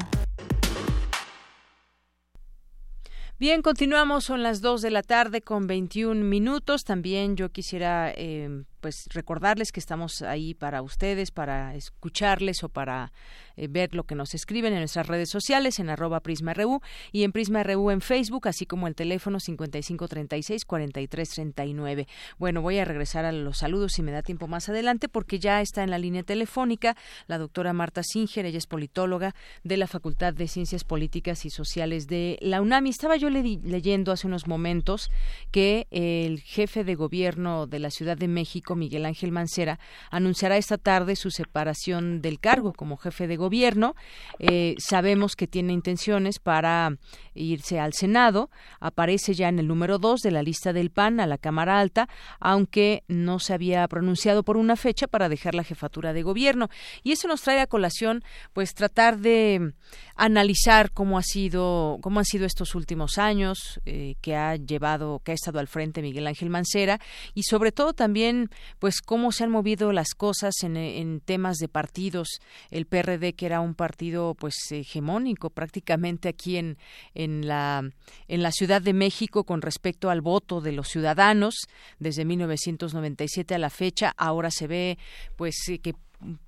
Bien, continuamos, son las 2 de la tarde con 21 minutos. También yo quisiera eh, pues recordarles que estamos ahí para ustedes, para escucharles o para eh, ver lo que nos escriben en nuestras redes sociales, en arroba PrismaRU y en PrismaRU en Facebook, así como el teléfono 5536-4339. Bueno, voy a regresar a los saludos si me da tiempo más adelante, porque ya está en la línea telefónica la doctora Marta Singer, ella es politóloga de la Facultad de Ciencias Políticas y Sociales de la UNAM. Y estaba yo leyendo hace unos momentos que el jefe de gobierno de la Ciudad de México, Miguel Ángel Mancera, anunciará esta tarde su separación del cargo como jefe de gobierno. Eh, sabemos que tiene intenciones para irse al Senado. Aparece ya en el número dos de la lista del PAN a la Cámara Alta, aunque no se había pronunciado por una fecha para dejar la jefatura de gobierno. Y eso nos trae a colación, pues, tratar de analizar cómo ha sido, cómo han sido estos últimos años eh, que ha llevado, que ha estado al frente Miguel Ángel Mancera y sobre todo también, pues, cómo se han movido las cosas en, en temas de partidos. El PRD que era un partido, pues, hegemónico prácticamente aquí en, en la en la Ciudad de México con respecto al voto de los ciudadanos desde 1997 a la fecha. Ahora se ve, pues, que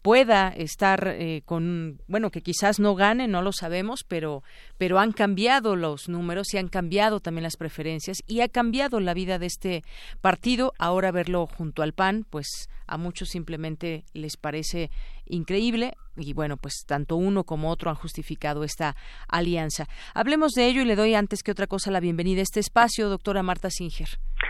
pueda estar eh, con bueno que quizás no gane no lo sabemos pero pero han cambiado los números y han cambiado también las preferencias y ha cambiado la vida de este partido ahora verlo junto al PAN pues a muchos simplemente les parece increíble y bueno, pues tanto uno como otro han justificado esta alianza. Hablemos de ello y le doy antes que otra cosa la bienvenida a este espacio, doctora Marta Singer.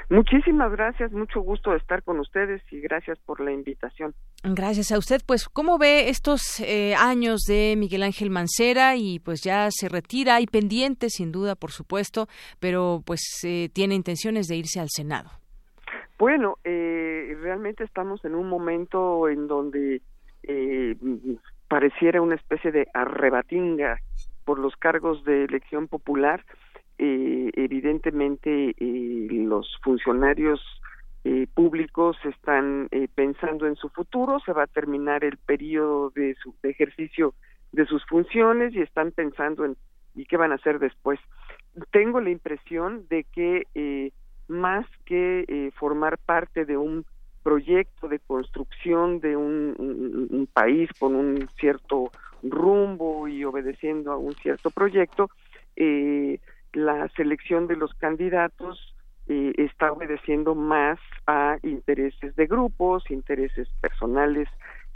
Muchísimas gracias, mucho gusto de estar con ustedes y gracias por la invitación. Gracias a usted. Pues, ¿cómo ve estos eh, años de Miguel Ángel Mancera? Y pues ya se retira, hay pendientes, sin duda, por supuesto, pero pues eh, tiene intenciones de irse al Senado. Bueno, eh, realmente estamos en un momento en donde eh, pareciera una especie de arrebatinga por los cargos de elección popular. Eh, evidentemente eh, los funcionarios públicos están pensando en su futuro, se va a terminar el periodo de su ejercicio de sus funciones y están pensando en y qué van a hacer después. Tengo la impresión de que más que formar parte de un proyecto de construcción de un, país con un cierto rumbo y obedeciendo a un cierto proyecto, eh, la selección de los candidatos eh, está obedeciendo más a intereses de grupos, intereses personales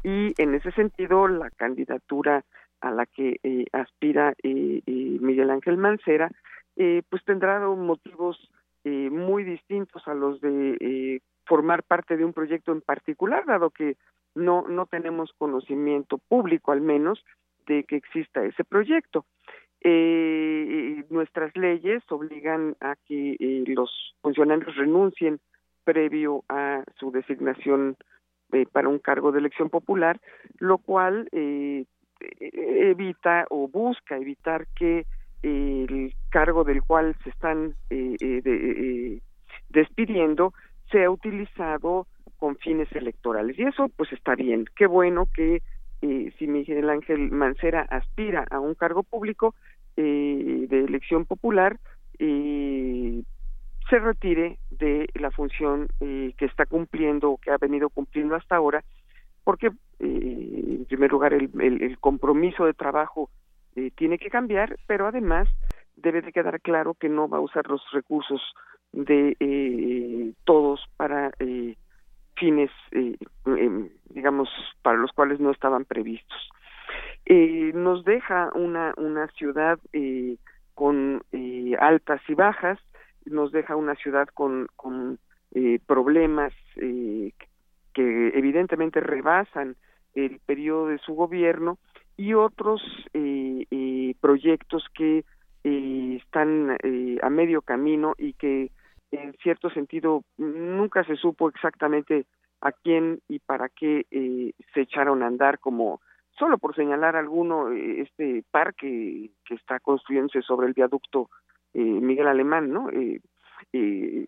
y en ese sentido la candidatura a la que eh, aspira Miguel Ángel Mancera pues tendrá motivos muy distintos a los de formar parte de un proyecto en particular, dado que no, no tenemos conocimiento público al menos de que exista ese proyecto. Eh, nuestras leyes obligan a que eh, los funcionarios renuncien previo a su designación eh, para un cargo de elección popular, lo cual eh, evita o busca evitar que el cargo del cual se están de, despidiendo sea utilizado con fines electorales. Y eso pues está bien. Qué bueno que eh, si Miguel Ángel Mancera aspira a un cargo público eh, de elección popular, eh, se retire de la función eh, que está cumpliendo o que ha venido cumpliendo hasta ahora, porque en primer lugar el, el compromiso de trabajo tiene que cambiar, pero además debe de quedar claro que no va a usar los recursos de eh, todos para eh, fines, eh, em, digamos, para los cuales no estaban previstos. Eh, nos deja una, una ciudad eh, con eh, altas y bajas, nos deja una ciudad con, con eh, problemas eh, que evidentemente rebasan el periodo de su gobierno y otros eh, proyectos que están a medio camino y que en cierto sentido nunca se supo exactamente a quién y para qué se echaron a andar como solo por señalar alguno eh, este parque que está construyéndose sobre el viaducto eh, Miguel Alemán no eh, eh,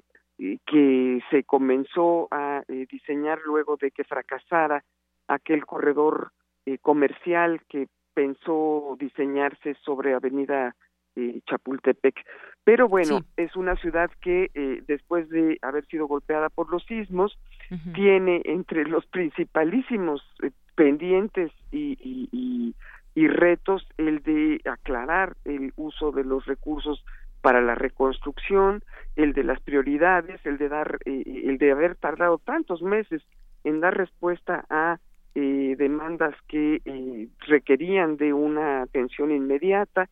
que se comenzó a eh, diseñar luego de que fracasara aquel corredor eh, comercial que pensó diseñarse sobre Avenida eh, Chapultepec. Pero bueno, es una ciudad que eh, después de haber sido golpeada por los sismos, tiene entre los principalísimos eh, pendientes y, y, y, retos el de aclarar el uso de los recursos para la reconstrucción, el de las prioridades, el de dar, eh, el de haber tardado tantos meses en dar respuesta a eh, demandas que eh, requerían de una atención inmediata,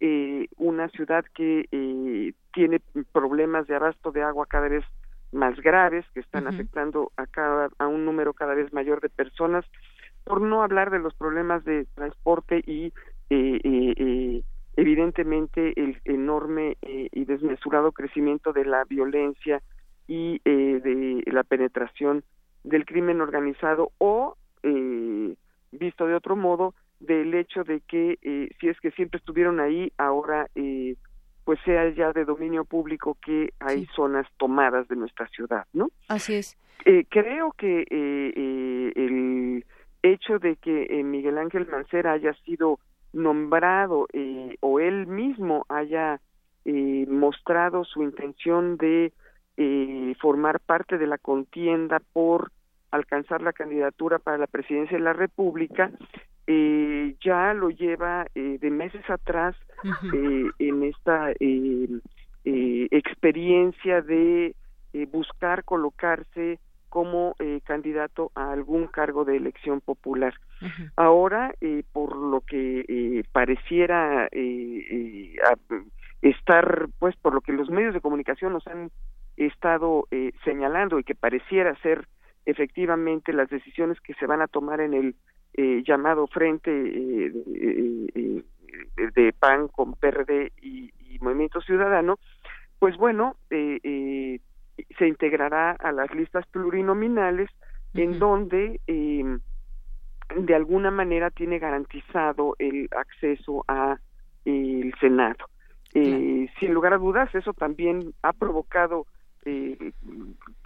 eh, una ciudad que eh, tiene problemas de abasto de agua cada vez más graves que están afectando a cada a un número cada vez mayor de personas por no hablar de los problemas de transporte y eh, eh, eh evidentemente el enorme eh, y desmesurado crecimiento de la violencia y eh, de la penetración del crimen organizado o eh, visto de otro modo del hecho de que si es que siempre estuvieron ahí, ahora eh, pues sea ya de dominio público que hay sí. zonas tomadas de nuestra ciudad, ¿no? Así es. Eh, creo que eh, eh, el hecho de que eh, Miguel Ángel Mancera haya sido nombrado eh, o él mismo haya eh, mostrado su intención de eh, formar parte de la contienda por alcanzar la candidatura para la presidencia de la República, eh, ya lo lleva eh, de meses atrás uh -huh. en esta experiencia de eh, buscar colocarse como eh, candidato a algún cargo de elección popular. Uh -huh. Ahora, eh, por lo que eh, pareciera eh, estar, pues, por lo que los medios de comunicación nos han estado señalando y que pareciera ser efectivamente las decisiones que se van a tomar en el eh, llamado Frente eh, eh, de PAN con PRD y, y, Movimiento Ciudadano, pues bueno, se integrará a las listas plurinominales uh -huh. en donde de alguna manera tiene garantizado el acceso a el Senado. Claro. sin lugar a dudas, eso también ha provocado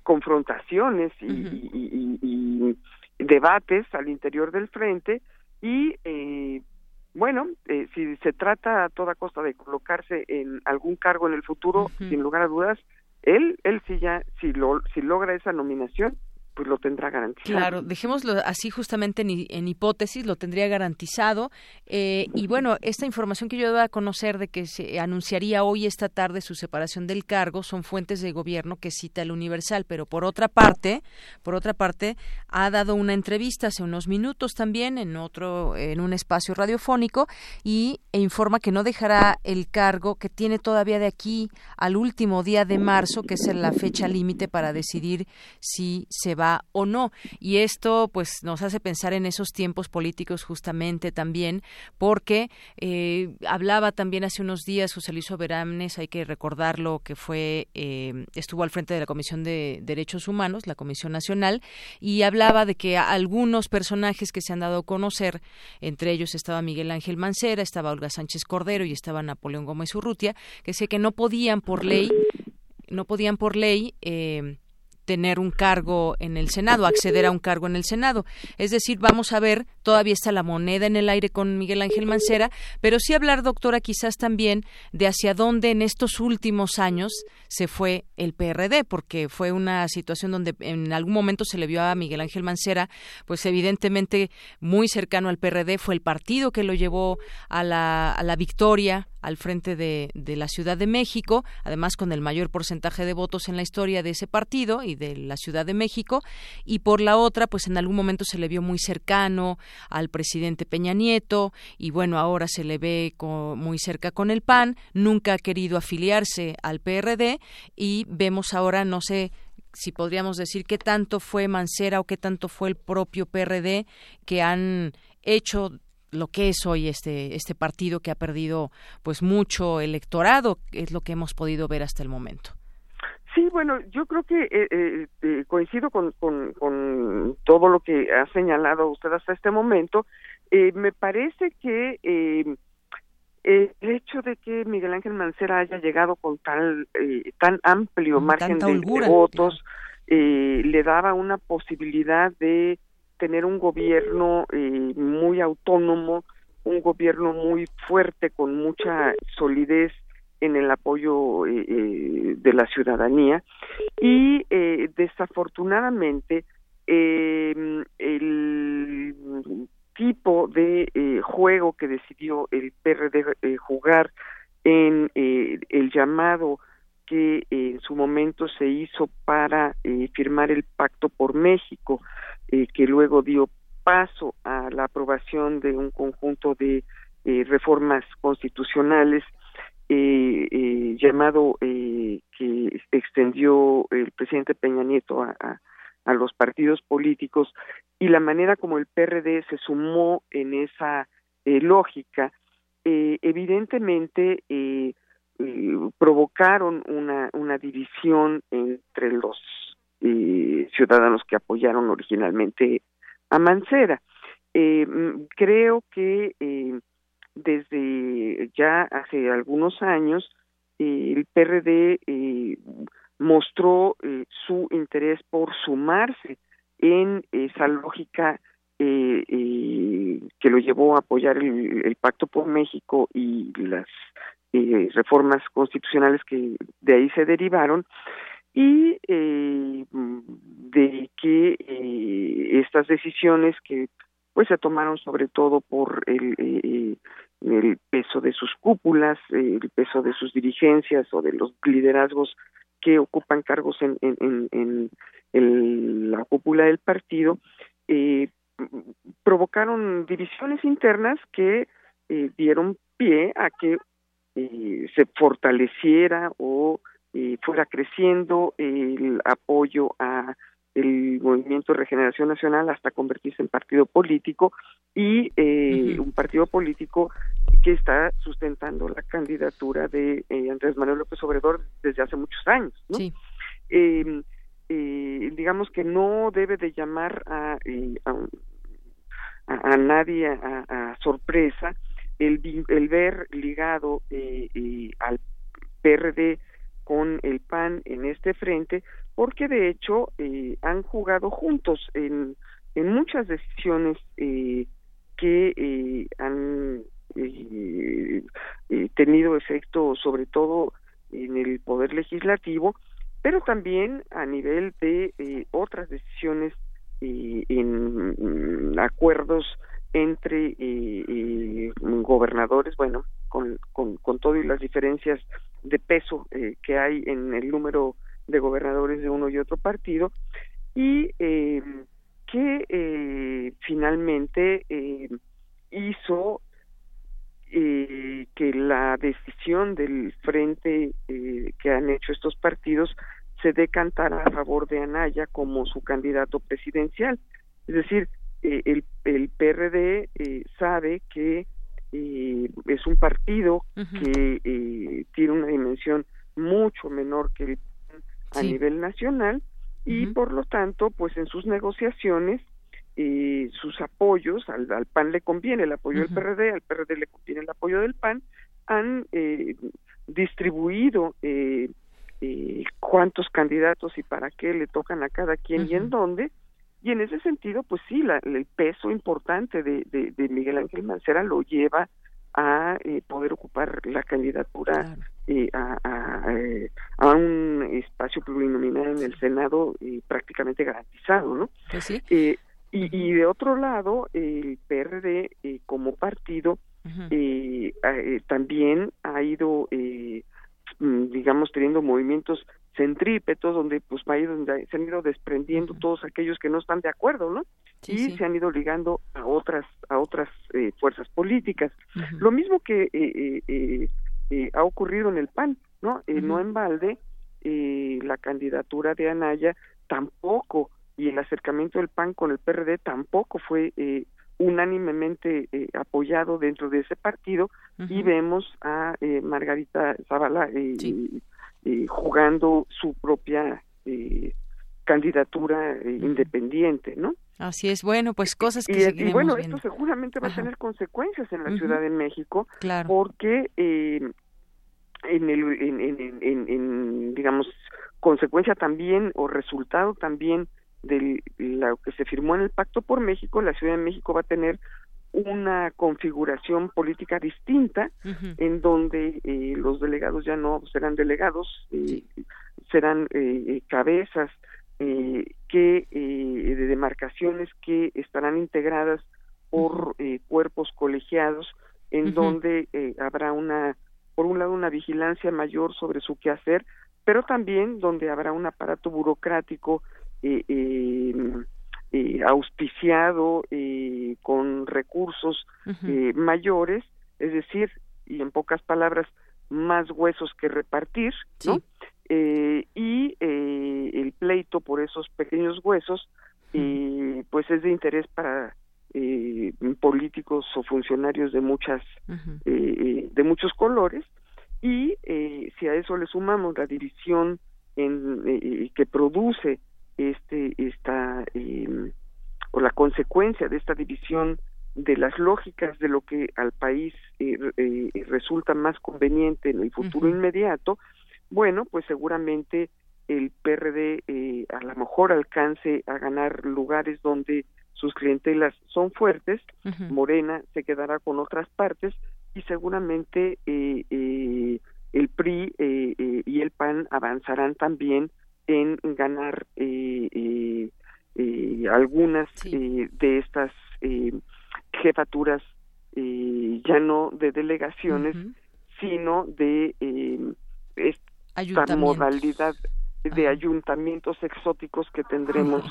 confrontaciones y, debates al interior del frente y eh, bueno, eh, si se trata a toda costa de colocarse en algún cargo en el futuro, sin lugar a dudas, él, él sí ya, si, lo, si logra esa nominación, pues lo tendrá garantizado. Claro, dejémoslo así justamente en, hipótesis, lo tendría garantizado. Eh, y bueno, esta información que yo debo a conocer de que se anunciaría hoy esta tarde su separación del cargo son fuentes de gobierno que cita el Universal, pero por otra parte, por otra parte, ha dado una entrevista hace unos minutos también en otro, en un espacio radiofónico y e informa que no dejará el cargo que tiene todavía de aquí al último día de marzo, que es la fecha límite para decidir si se va o no. Y esto pues nos hace pensar en esos tiempos políticos justamente también, porque eh, hablaba también hace unos días José Luis Soberanes, hay que recordarlo, que fue eh, estuvo al frente de la Comisión de Derechos Humanos, la Comisión Nacional, y hablaba de que algunos personajes que se han dado a conocer, entre ellos estaba Miguel Ángel Mancera, estaba Olga Sánchez Cordero y estaba Napoleón Gómez Urrutia, que sé que no podían por ley no podían por ley eh, tener un cargo en el Senado, acceder a un cargo en el Senado. Es decir, vamos a ver, todavía está la moneda en el aire con Miguel Ángel Mancera, pero sí hablar, doctora, quizás también de hacia dónde en estos últimos años se fue el PRD, porque fue una situación donde en algún momento se le vio a Miguel Ángel Mancera, pues evidentemente muy cercano al PRD, fue el partido que lo llevó a la, a la victoria al frente de, de, la Ciudad de México, además con el mayor porcentaje de votos en la historia de ese partido y de la Ciudad de México, y por la otra, pues en algún momento se le vio muy cercano al presidente Peña Nieto, y bueno, ahora se le ve muy cerca con el PAN, nunca ha querido afiliarse al PRD, y vemos ahora, no sé, si podríamos decir qué tanto fue Mancera o qué tanto fue el propio PRD que han hecho lo que es hoy este este partido que ha perdido pues mucho electorado es lo que hemos podido ver hasta el momento. Sí bueno yo creo que eh, eh, eh, coincido con, con, con, todo lo que ha señalado usted hasta este momento. Me parece que el hecho de que Miguel Ángel Mancera haya llegado con tal tan amplio margen de, votos le daba una posibilidad de tener un gobierno eh, muy autónomo, un gobierno muy fuerte, con mucha solidez en el apoyo eh, eh, de la ciudadanía. Y desafortunadamente el tipo de juego que decidió el PRD jugar en el llamado que en su momento se hizo para firmar el pacto por México eh, que luego dio paso a la aprobación de un conjunto de eh, reformas constitucionales eh, llamado que extendió el presidente Peña Nieto a, a, los partidos políticos y la manera como el PRD se sumó en esa lógica evidentemente provocaron una, división entre los eh, ciudadanos que apoyaron originalmente a Mancera. Eh, mm, creo que eh, desde ya hace algunos años el PRD mostró su interés por sumarse en esa lógica que lo llevó a apoyar el, Pacto por México y las reformas constitucionales que de ahí se derivaron y eh, de que eh, estas decisiones que pues se tomaron sobre todo por el, eh, el peso de sus cúpulas, el peso de sus dirigencias o de los liderazgos que ocupan cargos en, en, en, la cúpula del partido, eh, provocaron divisiones internas que eh, dieron pie a que eh, se fortaleciera o eh, fuera creciendo el apoyo a el movimiento de regeneración nacional hasta convertirse en partido político y eh, un partido político que está sustentando la candidatura de eh, Andrés Manuel López Obrador desde hace muchos años ¿no? Em, eh, digamos que no debe de llamar a, a, nadie a, a, sorpresa el, ver ligado al PRD con el PAN en este frente, porque de hecho eh, han jugado juntos en, en muchas decisiones eh, que eh, han tenido efecto sobre todo en el poder legislativo, pero también a nivel de otras decisiones en acuerdos entre gobernadores, bueno, con, con, con todo y las diferencias de peso eh, que hay en el número de gobernadores de uno y otro partido y eh, que eh, finalmente hizo que la decisión del frente que han hecho estos partidos se decantara a favor de Anaya como su candidato presidencial. Es decir, el, el PRD sabe que eh, es un partido que eh, tiene una dimensión mucho menor que el a nivel nacional y por lo tanto pues en sus negociaciones eh, sus apoyos al, PAN le conviene el apoyo del PRD al PRD le conviene el apoyo del PAN han eh, distribuido eh, eh, cuántos candidatos y para qué le tocan a cada quien y en dónde y en ese sentido, pues sí, la, el peso importante de, de, Miguel Ángel Mancera lo lleva a eh, poder ocupar la candidatura eh, a, a, eh, a, un espacio plurinominal en el Senado prácticamente garantizado, ¿no? Pues sí. y, y de otro lado, el PRD como partido también ha ido, digamos, teniendo movimientos centrípetos donde pues donde se han ido desprendiendo todos aquellos que no están de acuerdo no y se han ido ligando a otras a otras eh, fuerzas políticas. Lo mismo que eh, eh, eh, ha ocurrido en el PAN no no en balde la candidatura de Anaya tampoco y el acercamiento del PAN con el PRD tampoco fue unánimemente apoyado dentro de ese partido. Y vemos a Margarita Zavala eh, jugando su propia eh, candidatura eh, independiente, ¿no? Así es, bueno, pues cosas que y, y bueno, esto seguramente va a tener consecuencias en la Ciudad de México, claro. porque en el, en, en, en, en, digamos, consecuencia también o resultado también de lo que se firmó en el Pacto por México, la Ciudad de México va a tener una configuración política distinta en donde eh, los delegados ya no serán delegados, eh, serán eh, cabezas que de demarcaciones que estarán integradas por cuerpos colegiados en donde habrá una por un lado una vigilancia mayor sobre su quehacer pero también donde habrá un aparato burocrático eh, eh, auspiciado eh, con recursos eh, mayores, es decir, y en pocas palabras, más huesos que repartir, ¿no? Eh, y el pleito por esos pequeños huesos, pues es de interés para políticos o funcionarios de muchas, de muchos colores, y si a eso le sumamos la división en, que produce este esta em, o la consecuencia de esta división de las lógicas de lo que al país eh, eh, resulta más conveniente en el futuro inmediato, bueno, pues seguramente el PRD eh, a lo mejor alcance a ganar lugares donde sus clientelas son fuertes, Morena se quedará con otras partes y seguramente el PRI y el PAN avanzarán también en ganar eh, eh, eh algunas eh, de estas jefaturas ya no de delegaciones sino de esta modalidad de ayuntamientos exóticos que tendremos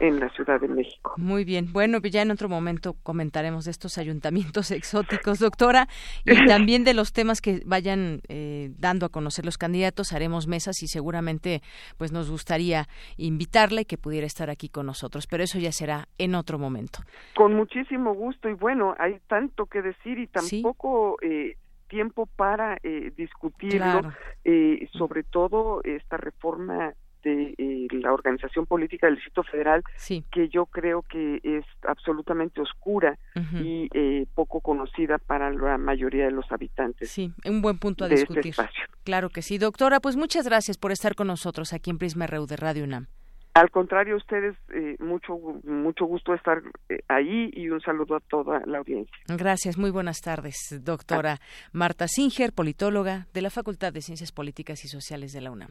en la Ciudad de México. Muy bien. Bueno, ya en otro momento comentaremos de estos ayuntamientos exóticos, doctora, y también de los temas que vayan eh, dando a conocer los candidatos. Haremos mesas y seguramente pues nos gustaría invitarle que pudiera estar aquí con nosotros, pero eso ya será en otro momento. Con muchísimo gusto y bueno, hay tanto que decir y tampoco eh, tiempo para eh, discutirlo, eh, sobre todo esta reforma de eh, la organización política del Distrito Federal, que yo creo que es absolutamente oscura y eh, poco conocida para la mayoría de los habitantes. Sí, un buen punto a de discutir. Este espacio. Claro que sí, doctora. Pues muchas gracias por estar con nosotros aquí en Prisma RU de Radio UNAM. Al contrario, ustedes, eh, mucho, mucho gusto estar eh, ahí y un saludo a toda la audiencia. Gracias, muy buenas tardes, doctora Marta Singer, politóloga de la Facultad de Ciencias Políticas y Sociales de la UNAM.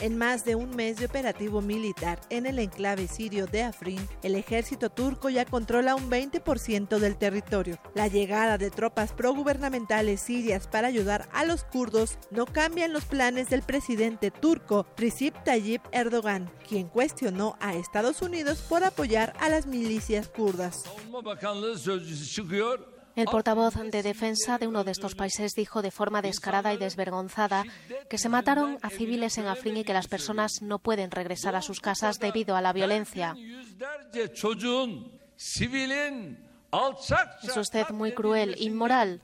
En más de un mes de operativo militar en el enclave sirio de Afrin, el ejército turco ya controla un 20% del territorio. La llegada de tropas progubernamentales sirias para ayudar a los kurdos no cambian los planes del presidente turco Recep Tayyip Erdogan, quien cuestionó a Estados Unidos por apoyar a las milicias kurdas. El portavoz de defensa de uno de estos países dijo de forma descarada y desvergonzada que se mataron a civiles en Afrin y que las personas no pueden regresar a sus casas debido a la violencia. Es usted muy cruel, inmoral.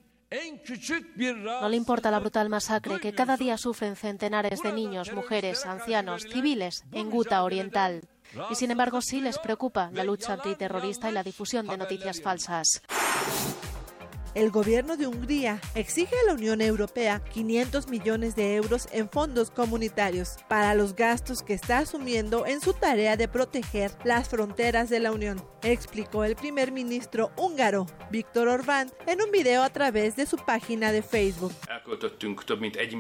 No le importa la brutal masacre que cada día sufren centenares de niños, mujeres, ancianos, civiles en Guta Oriental. Y sin embargo sí les preocupa la lucha antiterrorista y la difusión de noticias falsas. El gobierno de Hungría exige a la Unión Europea 500 millones de euros en fondos comunitarios para los gastos que está asumiendo en su tarea de proteger las fronteras de la Unión, explicó el primer ministro húngaro, Víctor Orbán, en un video a través de su página de Facebook.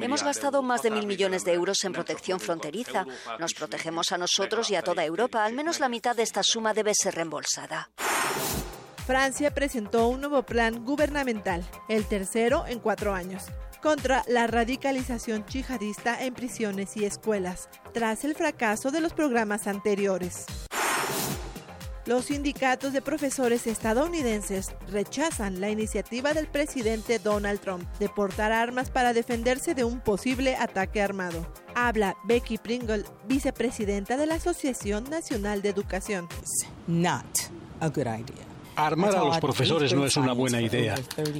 Hemos gastado más de mil millones de euros en protección fronteriza. Nos protegemos a nosotros y a toda Europa. Al menos la mitad de esta suma debe ser reembolsada. Francia presentó un nuevo plan gubernamental, el tercero en cuatro años, contra la radicalización yihadista en prisiones y escuelas, tras el fracaso de los programas anteriores. Los sindicatos de profesores estadounidenses rechazan la iniciativa del presidente Donald Trump de portar armas para defenderse de un posible ataque armado. Habla Becky Pringle, vicepresidenta de la Asociación Nacional de Educación. Not a good idea. Armar a los profesores no es una buena idea.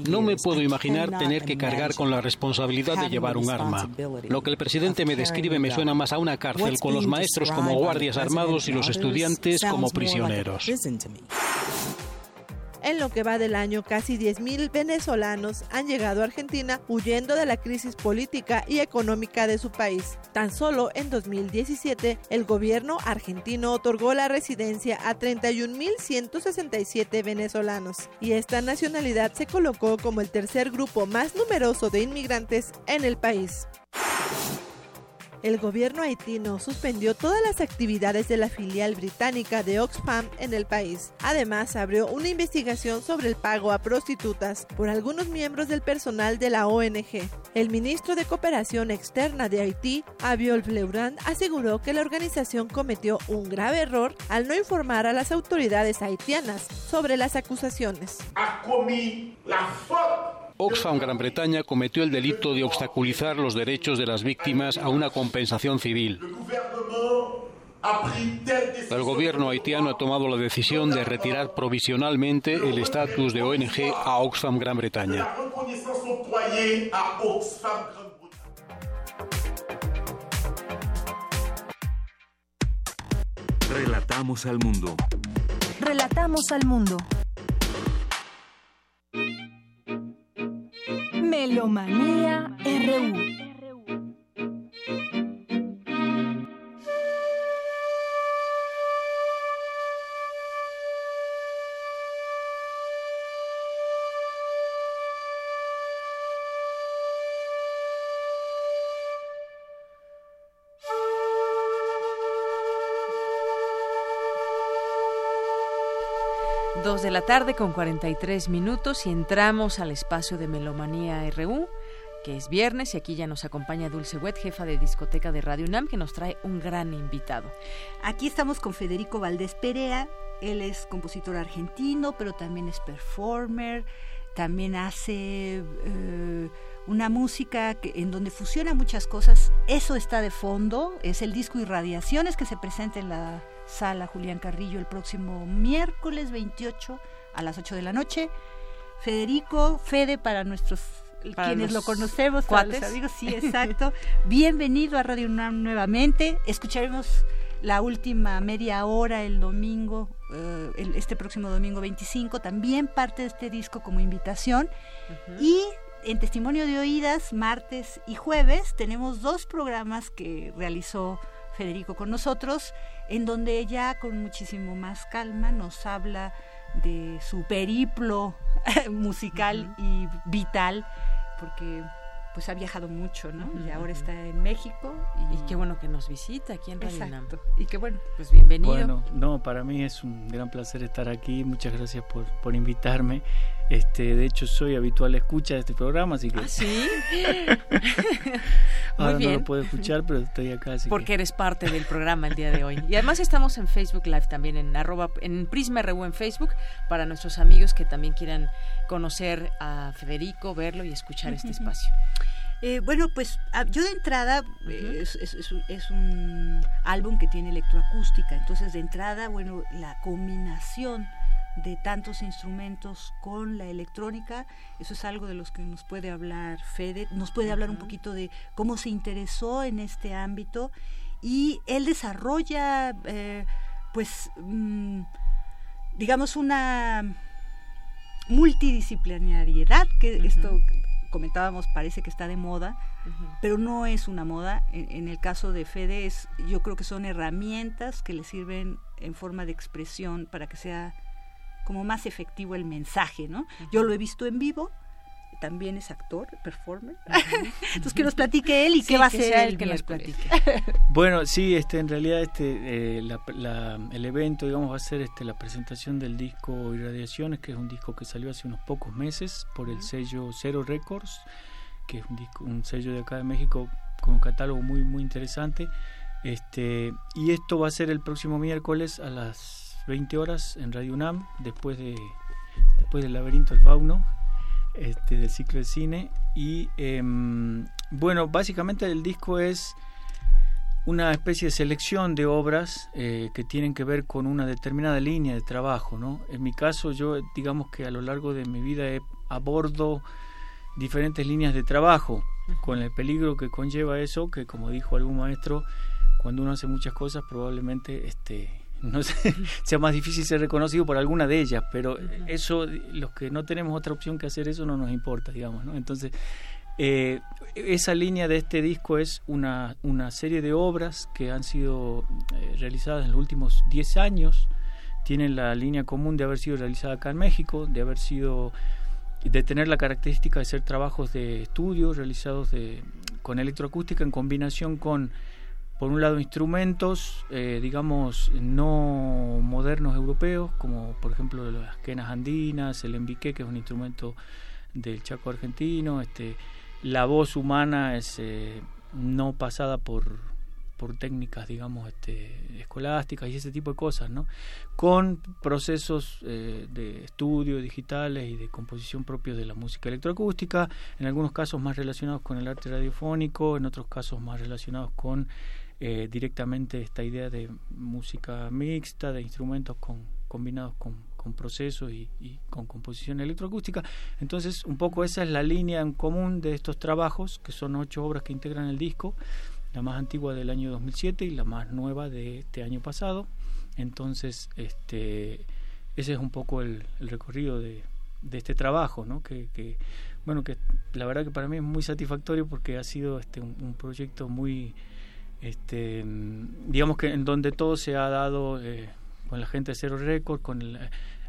No me puedo imaginar tener que cargar con la responsabilidad de llevar un arma. Lo que el presidente me describe me suena más a una cárcel con los maestros como guardias armados y los estudiantes como prisioneros. En lo que va del año, casi 10.000 venezolanos han llegado a Argentina huyendo de la crisis política y económica de su país. Tan solo en 2017, el gobierno argentino otorgó la residencia a 31.167 venezolanos y esta nacionalidad se colocó como el tercer grupo más numeroso de inmigrantes en el país el gobierno haitino suspendió todas las actividades de la filial británica de Oxfam en el país. Además, abrió una investigación sobre el pago a prostitutas por algunos miembros del personal de la ONG. El ministro de Cooperación Externa de Haití, Abiol Fleurand, aseguró que la organización cometió un grave error al no informar a las autoridades haitianas sobre las acusaciones. Oxfam Gran Bretaña cometió el delito de obstaculizar los derechos de las víctimas a una compensación civil. El gobierno haitiano ha tomado la decisión de retirar provisionalmente el estatus de ONG a Oxfam Gran Bretaña. Relatamos al mundo. Relatamos al mundo. Melomanía RU. De la tarde con 43 minutos y entramos al espacio de Melomanía RU, que es viernes y aquí ya nos acompaña Dulce Wet, jefa de discoteca de Radio UNAM, que nos trae un gran invitado. Aquí estamos con Federico Valdés Perea, él es compositor argentino, pero también es performer, también hace eh, una música que, en donde fusiona muchas cosas. Eso está de fondo, es el disco Irradiaciones que se presenta en la sala Julián Carrillo el próximo miércoles 28 a las 8 de la noche. Federico, Fede para nuestros quienes lo conocemos, para los amigos, sí, exacto. Bienvenido a Radio UNAM nuevamente. Escucharemos la última media hora el domingo, eh, este próximo domingo 25, también parte de este disco como invitación. Y en Testimonio de Oídas, martes y jueves, tenemos dos programas que realizó Federico con nosotros, en donde ella con muchísimo más calma nos habla de su periplo musical y vital, porque pues ha viajado mucho, ¿no? Y ahora está en México. Y, qué bueno que nos visita aquí en Radio Exacto. Y qué bueno. Pues bienvenido. Bueno, no, para mí es un gran placer estar aquí. Muchas gracias por, por invitarme. Este, de hecho, soy habitual escucha de este programa, así que... ¿Ah, sí? Ahora no lo puedo escuchar, pero estoy acá. Porque eres parte del programa el día de hoy. Y además estamos en Facebook Live también, en arroba, en Prisma RU en Facebook, para nuestros amigos que también quieran conocer a Federico, verlo y escuchar este espacio. Eh, bueno, pues ah, yo de entrada es, un álbum que tiene electroacústica, entonces de entrada, bueno, la combinación de tantos instrumentos con la electrónica, eso es algo de los que nos puede hablar Fede, nos puede hablar un poquito de cómo se interesó en este ámbito. Y él desarrolla, eh, pues, mm, digamos, una multidisciplinariedad, que esto comentábamos parece que está de moda, pero no es una moda. En, el caso de Fede, es, yo creo que son herramientas que le sirven en forma de expresión para que sea como más efectivo el mensaje, ¿no? Yo lo he visto en vivo, también es actor, performer. Entonces que nos platique él y qué va a ser él que nos platique. Bueno, sí, este, en realidad este, eh, el evento, digamos, va a ser este, la presentación del disco Irradiaciones, que es un disco que salió hace unos pocos meses por el sello Cero Records, que es un, disco, un sello de acá de México con un catálogo muy, muy interesante. Este, y esto va a ser el próximo miércoles a las 20 horas en Radio UNAM, después de después del laberinto del fauno este, del ciclo de cine. Y em, bueno, básicamente el disco es una especie de selección de obras eh, que tienen que ver con una determinada línea de trabajo. ¿no? En mi caso, yo digamos que a lo largo de mi vida he, abordo diferentes líneas de trabajo, con el peligro que conlleva eso, que como dijo algún maestro, cuando uno hace muchas cosas probablemente este, no sé, sea más difícil ser reconocido por alguna de ellas, pero eso, los que no tenemos otra opción que hacer eso no nos importa, digamos, ¿no? Entonces, eh, esa línea de este disco es una, una serie de obras que han sido eh, realizadas en los últimos 10 años, tienen la línea común de haber sido realizada acá en México, de haber sido de tener la característica de ser trabajos de estudio realizados de, con electroacústica en combinación con por un lado instrumentos, eh, digamos, no modernos europeos, como por ejemplo las quenas andinas, el embique, que es un instrumento del Chaco argentino, este, la voz humana es eh, no pasada por, por técnicas, digamos, este, escolásticas y ese tipo de cosas, ¿no? Con procesos eh, de estudio digitales y de composición propios de la música electroacústica, en algunos casos más relacionados con el arte radiofónico, en otros casos más relacionados con eh, directamente esta idea de música mixta, de instrumentos combinados con, procesos y, con composición electroacústica. Entonces, un poco esa es la línea en común de estos trabajos, que son ocho obras que integran el disco, la más antigua del año 2007 y la más nueva de este año pasado. Entonces, este, ese es un poco el, recorrido de, este trabajo, que, bueno, que la verdad que para mí es muy satisfactorio porque ha sido este, un proyecto muy este, digamos que en donde todo se ha dado eh, con la gente de Cero Record, con el,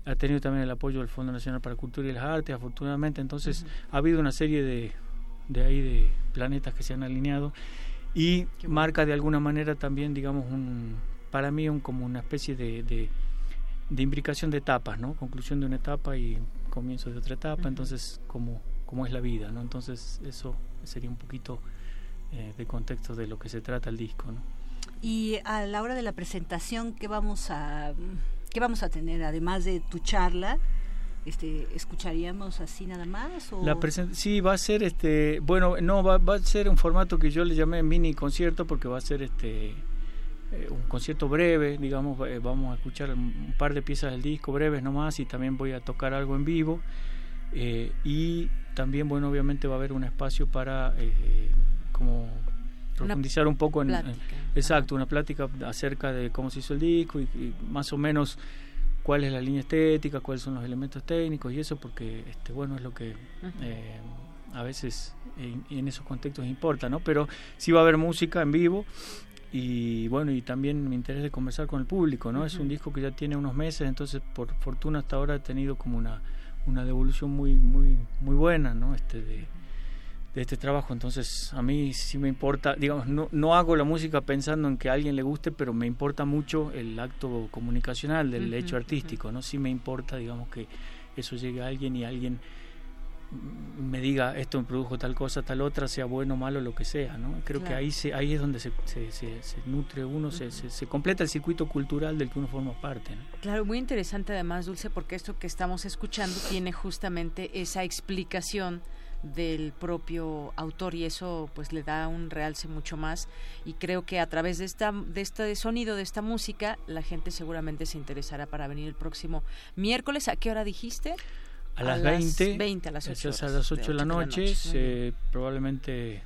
ha tenido también el apoyo del Fondo Nacional para Cultura y las Artes, afortunadamente, entonces ha habido una serie de, de ahí de planetas que se han alineado y marca de alguna manera también, digamos, un, para mí un, como una especie de, de, de imbricación de etapas, ¿no? Conclusión de una etapa y comienzo de otra etapa, entonces como, como es la vida, ¿no? Entonces eso sería un poquito eh, de contexto de lo que se trata el disco. ¿no? Y a la hora de la presentación, ¿qué vamos a, qué vamos a tener? Además de tu charla, este, ¿escucharíamos así nada más? O? La sí, va a ser, este bueno, no, va, va, a ser un formato que yo le llamé mini concierto porque va a ser este eh, un concierto breve, digamos, eh, vamos a escuchar un par de piezas del disco breves nomás y también voy a tocar algo en vivo. y también, bueno, obviamente va a haber un espacio para como profundizar un poco en, exacto una plática acerca de cómo se hizo el disco y, más o menos cuál es la línea estética cuáles son los elementos técnicos y eso porque este bueno es lo que eh, a veces en, en, esos contextos importa no pero sí va a haber música en vivo y bueno y también me interesa conversar con el público no es un disco que ya tiene unos meses entonces por fortuna hasta ahora ha tenido como una una devolución muy muy muy buena no este de de este trabajo. Entonces, a mí sí me importa, digamos, no, no hago la música pensando en que a alguien le guste, pero me importa mucho el acto comunicacional del hecho artístico, ¿no? Sí me importa, digamos, que eso llegue a alguien y alguien me diga esto me produjo tal cosa, tal otra, sea bueno, malo, lo que sea, ¿no? Creo que ahí se, ahí es donde se, se, se, nutre uno, se, se, completa el circuito cultural del que uno forma parte. Claro, muy interesante además, Dulce, porque esto que estamos escuchando tiene justamente esa explicación del propio autor y eso pues le da un realce mucho más. Y creo que a través de esta de este sonido de esta música la gente seguramente se interesará para venir el próximo miércoles. A qué hora dijiste a, las 20, 20 a las 8 a las 8 de, la noche, probablemente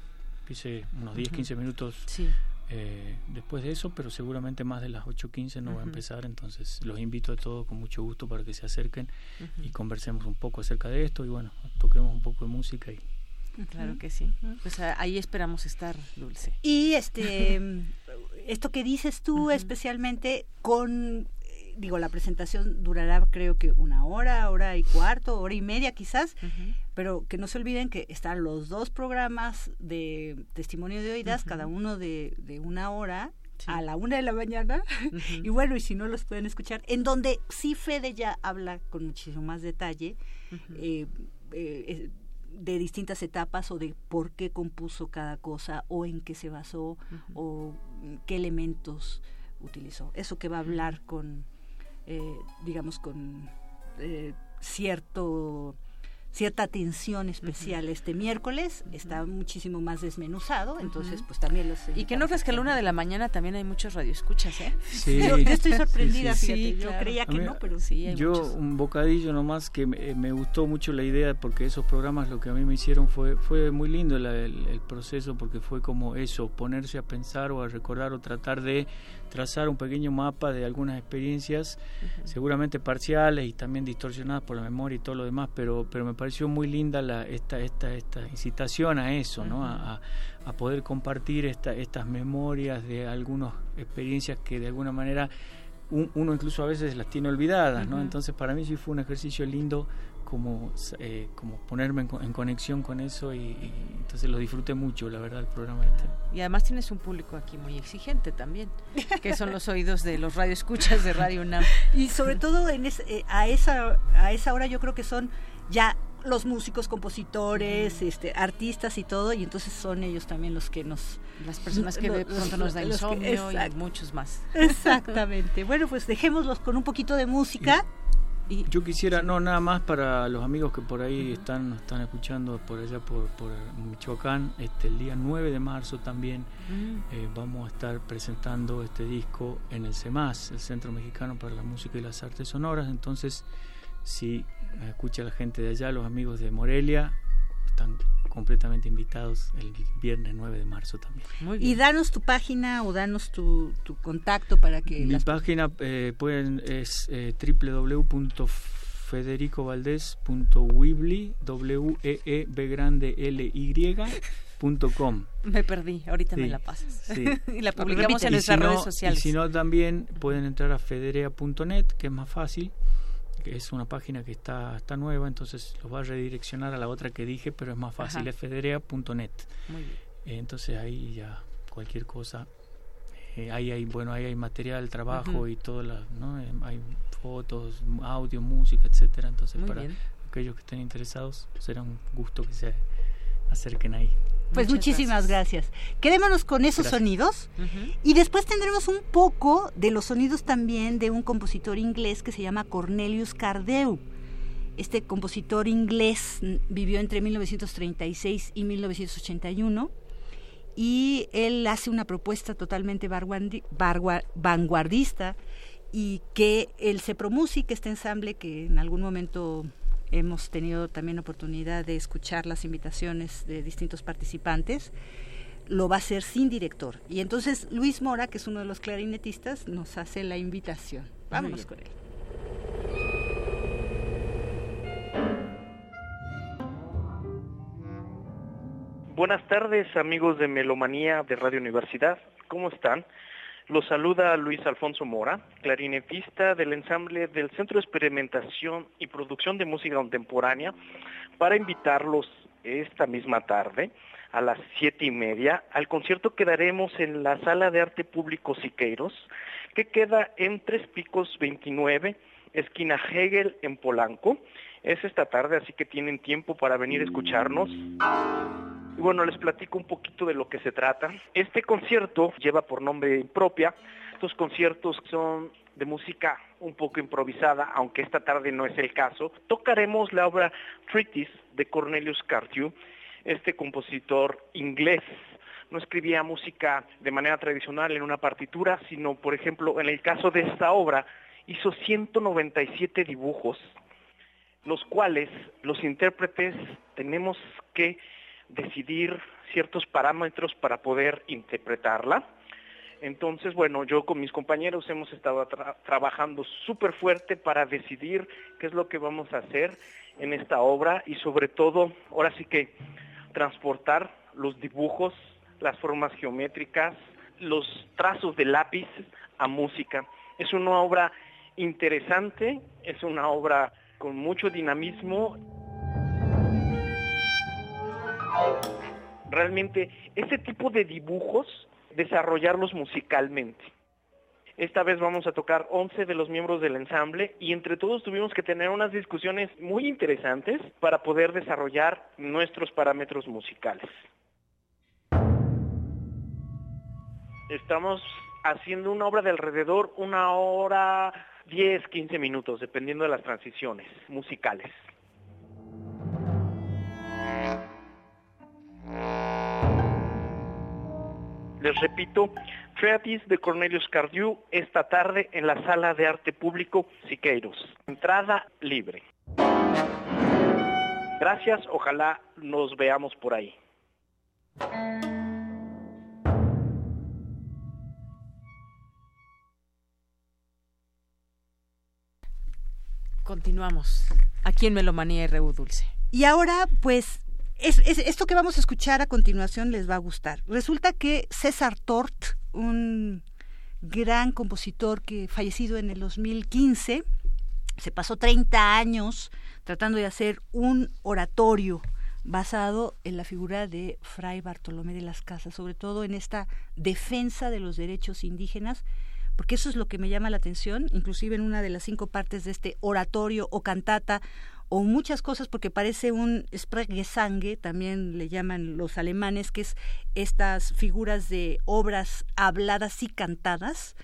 dice unos 10 15 minutos. Sí. Eh, después de eso, pero seguramente más de las 8.15 no va a empezar, entonces los invito a todos con mucho gusto para que se acerquen y conversemos un poco acerca de esto y bueno, toquemos un poco de música y Claro que sí. Pues ahí esperamos estar, Dulce. Y este esto que dices tú especialmente con digo, la presentación durará creo que una hora, hora y cuarto, hora y media quizás, pero que no se olviden que están los dos programas de testimonio de oídas, cada uno de, de, una hora. a la una de la mañana. Y bueno y si no los pueden escuchar en donde sí Fede ya habla con muchísimo más detalle eh, eh, de distintas etapas o de por qué compuso cada cosa o en qué se basó o qué elementos utilizó. Eso que va a hablar con eh, digamos, con eh, cierto cierta atención especial este miércoles está muchísimo más desmenuzado entonces pues también los y que no crees que a la una de la mañana también hay muchos radioescuchas eh sí. yo, estoy sorprendida fíjate yo creía que no pero sí hay yo un bocadillo nomás que me, gustó mucho la idea porque esos programas lo que a mí me hicieron fue fue muy lindo el, el proceso porque fue como eso ponerse a pensar o a recordar o tratar de trazar un pequeño mapa de algunas experiencias, seguramente parciales y también distorsionadas por la memoria y todo lo demás, pero, pero me pareció muy linda la, esta, esta, esta incitación a eso, ¿no? a, a, poder compartir esta, estas memorias de algunas experiencias que de alguna manera uno incluso a veces las tiene olvidadas, ¿no? Entonces para mí sí fue un ejercicio lindo como, eh, como ponerme en, conexión con eso y, entonces lo disfruté mucho, la verdad, el programa este. Y además tienes un público aquí muy exigente también, que son los oídos de los radioescuchas de Radio UNAM. y sobre todo en eh, a, esa, a esa hora yo creo que son ya los músicos, compositores, este, artistas y todo, y entonces son ellos también los que nos... Las personas que de pronto nos da insomnio y muchos más. Exactamente. bueno, pues dejémoslos con un poquito de música. Yo quisiera, no, nada más para los amigos que por ahí están están escuchando por allá por, por Michoacán, este, el día 9 de marzo también mm. eh, vamos a estar presentando este disco en el CEMAS, el Centro Mexicano para la Música y las Artes Sonoras. Entonces, si escucha la gente de allá, los amigos de Morelia, están completamente invitados el viernes 9 de marzo también. Y danos tu página o danos tu, tu contacto para que... Mi página eh, pueden, es eh, w e e b grande l y Com. Me perdí, ahorita me la pasas. Sí. y la publicamos en nuestras redes sociales. Y si no, también pueden entrar a federea.net, que es más fácil que es una página que está, está nueva, entonces los va a redireccionar a la otra que dije, pero es más fácil, es federea.net. Entonces ahí ya cualquier cosa, eh, ahí hay, bueno, ahí hay material, trabajo y todo, la, ¿no? Eh, hay fotos, audio, música, etcétera. Entonces para aquellos que estén interesados, será un gusto que se acerquen ahí. Pues muchísimas gracias. Quedémonos con esos sonidos y después tendremos un poco de los sonidos también de un compositor inglés que se llama Cornelius Cardeu. Este compositor inglés vivió entre 1936 y 1981 y él hace una propuesta totalmente vanguardista y que el Cepro Music, este ensamble que en algún momento hemos tenido también oportunidad de escuchar las invitaciones de distintos participantes, lo va a hacer sin director. Y entonces Luis Mora, que es uno de los clarinetistas, nos hace la invitación. Vámonos con él. Buenas tardes amigos de Melomanía de Radio Universidad, ¿cómo están? Los saluda Luis Alfonso Mora, clarinetista del ensamble del Centro de Experimentación y Producción de Música Contemporánea, para invitarlos esta misma tarde a las siete y media al concierto que daremos en la Sala de Arte Público Siqueiros, que queda en Tres Picos 29, esquina Hegel en Polanco. Es esta tarde, así que tienen tiempo para venir a escucharnos. Y bueno, les platico un poquito de lo que se trata. Este concierto lleva por nombre propia. Estos conciertos son de música un poco improvisada, aunque esta tarde no es el caso. Tocaremos la obra Treatise de Cornelius Cardew, este compositor inglés. No escribía música de manera tradicional en una partitura, sino, por ejemplo, en el caso de esta obra, hizo 197 dibujos, los cuales los intérpretes tenemos que decidir ciertos parámetros para poder interpretarla. Entonces, bueno, yo con mis compañeros hemos estado trabajando súper fuerte para decidir qué es lo que vamos a hacer en esta obra y sobre todo, ahora sí que transportar los dibujos, las formas geométricas, los trazos de lápiz a música. Es una obra interesante, es una obra con mucho dinamismo realmente ese tipo de dibujos, desarrollarlos musicalmente. Esta vez vamos a tocar 11 de los miembros del ensamble y entre todos tuvimos que tener unas discusiones muy interesantes para poder desarrollar nuestros parámetros musicales. Estamos haciendo una obra de alrededor una hora 10, 15 minutos, dependiendo de las transiciones musicales. Les repito, Treatise de Cornelius Cardew esta tarde en la Sala de Arte Público Siqueiros. Entrada libre. Gracias, ojalá nos veamos por ahí. Continuamos aquí en Melomanía RU Dulce. Y ahora, pues, esto que vamos a escuchar a continuación les va a gustar. Resulta que César Tort, un gran compositor que fallecido en el 2015, se pasó 30 años tratando de hacer un oratorio basado en la figura de Fray Bartolomé de las Casas, sobre todo en esta defensa de los derechos indígenas, porque eso es lo que me llama la atención, inclusive en una de las cinco partes de este oratorio o cantata o muchas cosas porque parece un Sprechgesang, también le llaman los alemanes, que es estas figuras de obras habladas y cantadas.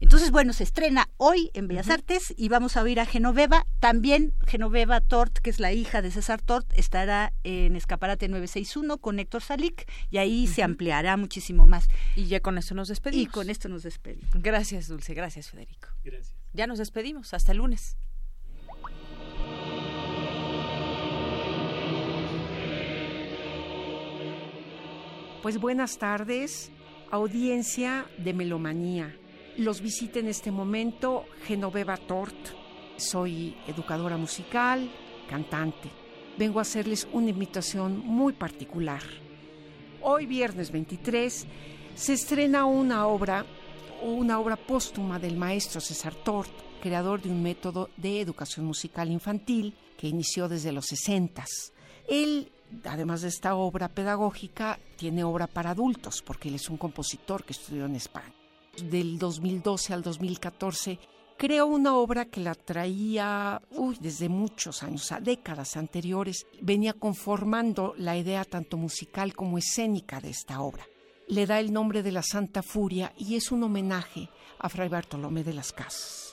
Entonces, bueno, se estrena hoy en Bellas Artes y vamos a oír a Genoveva. También Genoveva Tort, que es la hija de César Tort, estará en Escaparate 961 con Héctor Salic y ahí se ampliará muchísimo más. Y ya con esto nos despedimos. Y con esto nos despedimos. Gracias, Dulce. Gracias, Federico. Gracias. Ya nos despedimos. Hasta el lunes. Pues buenas tardes, audiencia de Melomanía. Los visita en este momento Genoveva Tort. Soy educadora musical, cantante. Vengo a hacerles una invitación muy particular. Hoy, viernes 23, se estrena una obra, una obra póstuma del maestro César Tort, creador de un método de educación musical infantil que inició desde los 60. Él además de esta obra pedagógica, tiene obra para adultos, porque él es un compositor que estudió en España. Del 2012 al 2014 creó una obra que la traía uy, desde muchos años, a décadas anteriores, venía conformando la idea tanto musical como escénica de esta obra. Le da el nombre de la Santa Furia y es un homenaje a Fray Bartolomé de las Casas.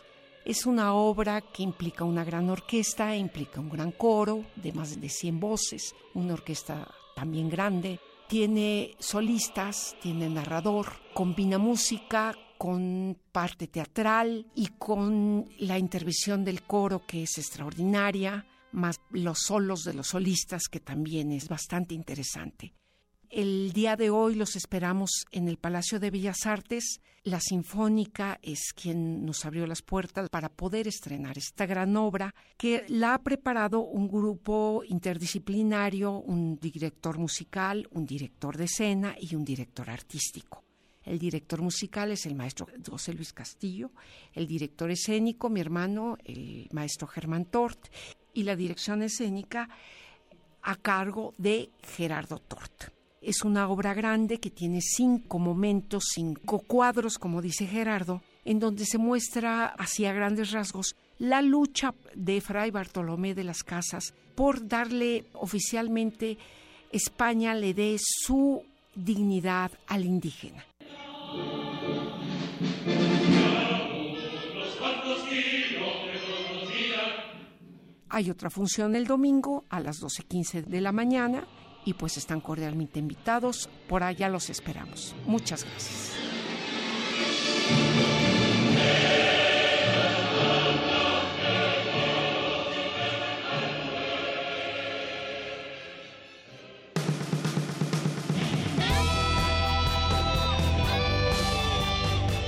Es una obra que implica una gran orquesta, implica un gran coro de más de 100 voces, una orquesta también grande, tiene solistas, tiene narrador, combina música con parte teatral y con la intervención del coro que es extraordinaria, más los solos de los solistas que también es bastante interesante. El día de hoy los esperamos en el Palacio de Bellas Artes. La Sinfónica es quien nos abrió las puertas para poder estrenar esta gran obra que la ha preparado un grupo interdisciplinario, un director musical, un director de escena y un director artístico. El director musical es el maestro José Luis Castillo, el director escénico, mi hermano, el maestro Germán Tort, y la dirección escénica a cargo de Gerardo Tort. Es una obra grande que tiene cinco momentos, cinco cuadros, como dice Gerardo, en donde se muestra así a grandes rasgos la lucha de Fray Bartolomé de las Casas por darle oficialmente España le dé su dignidad al indígena. Hay otra función el domingo a las 12.15 de la mañana y pues están cordialmente invitados. Por allá los esperamos. Muchas gracias.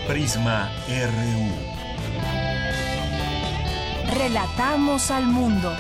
Prisma RU. Relatamos al mundo.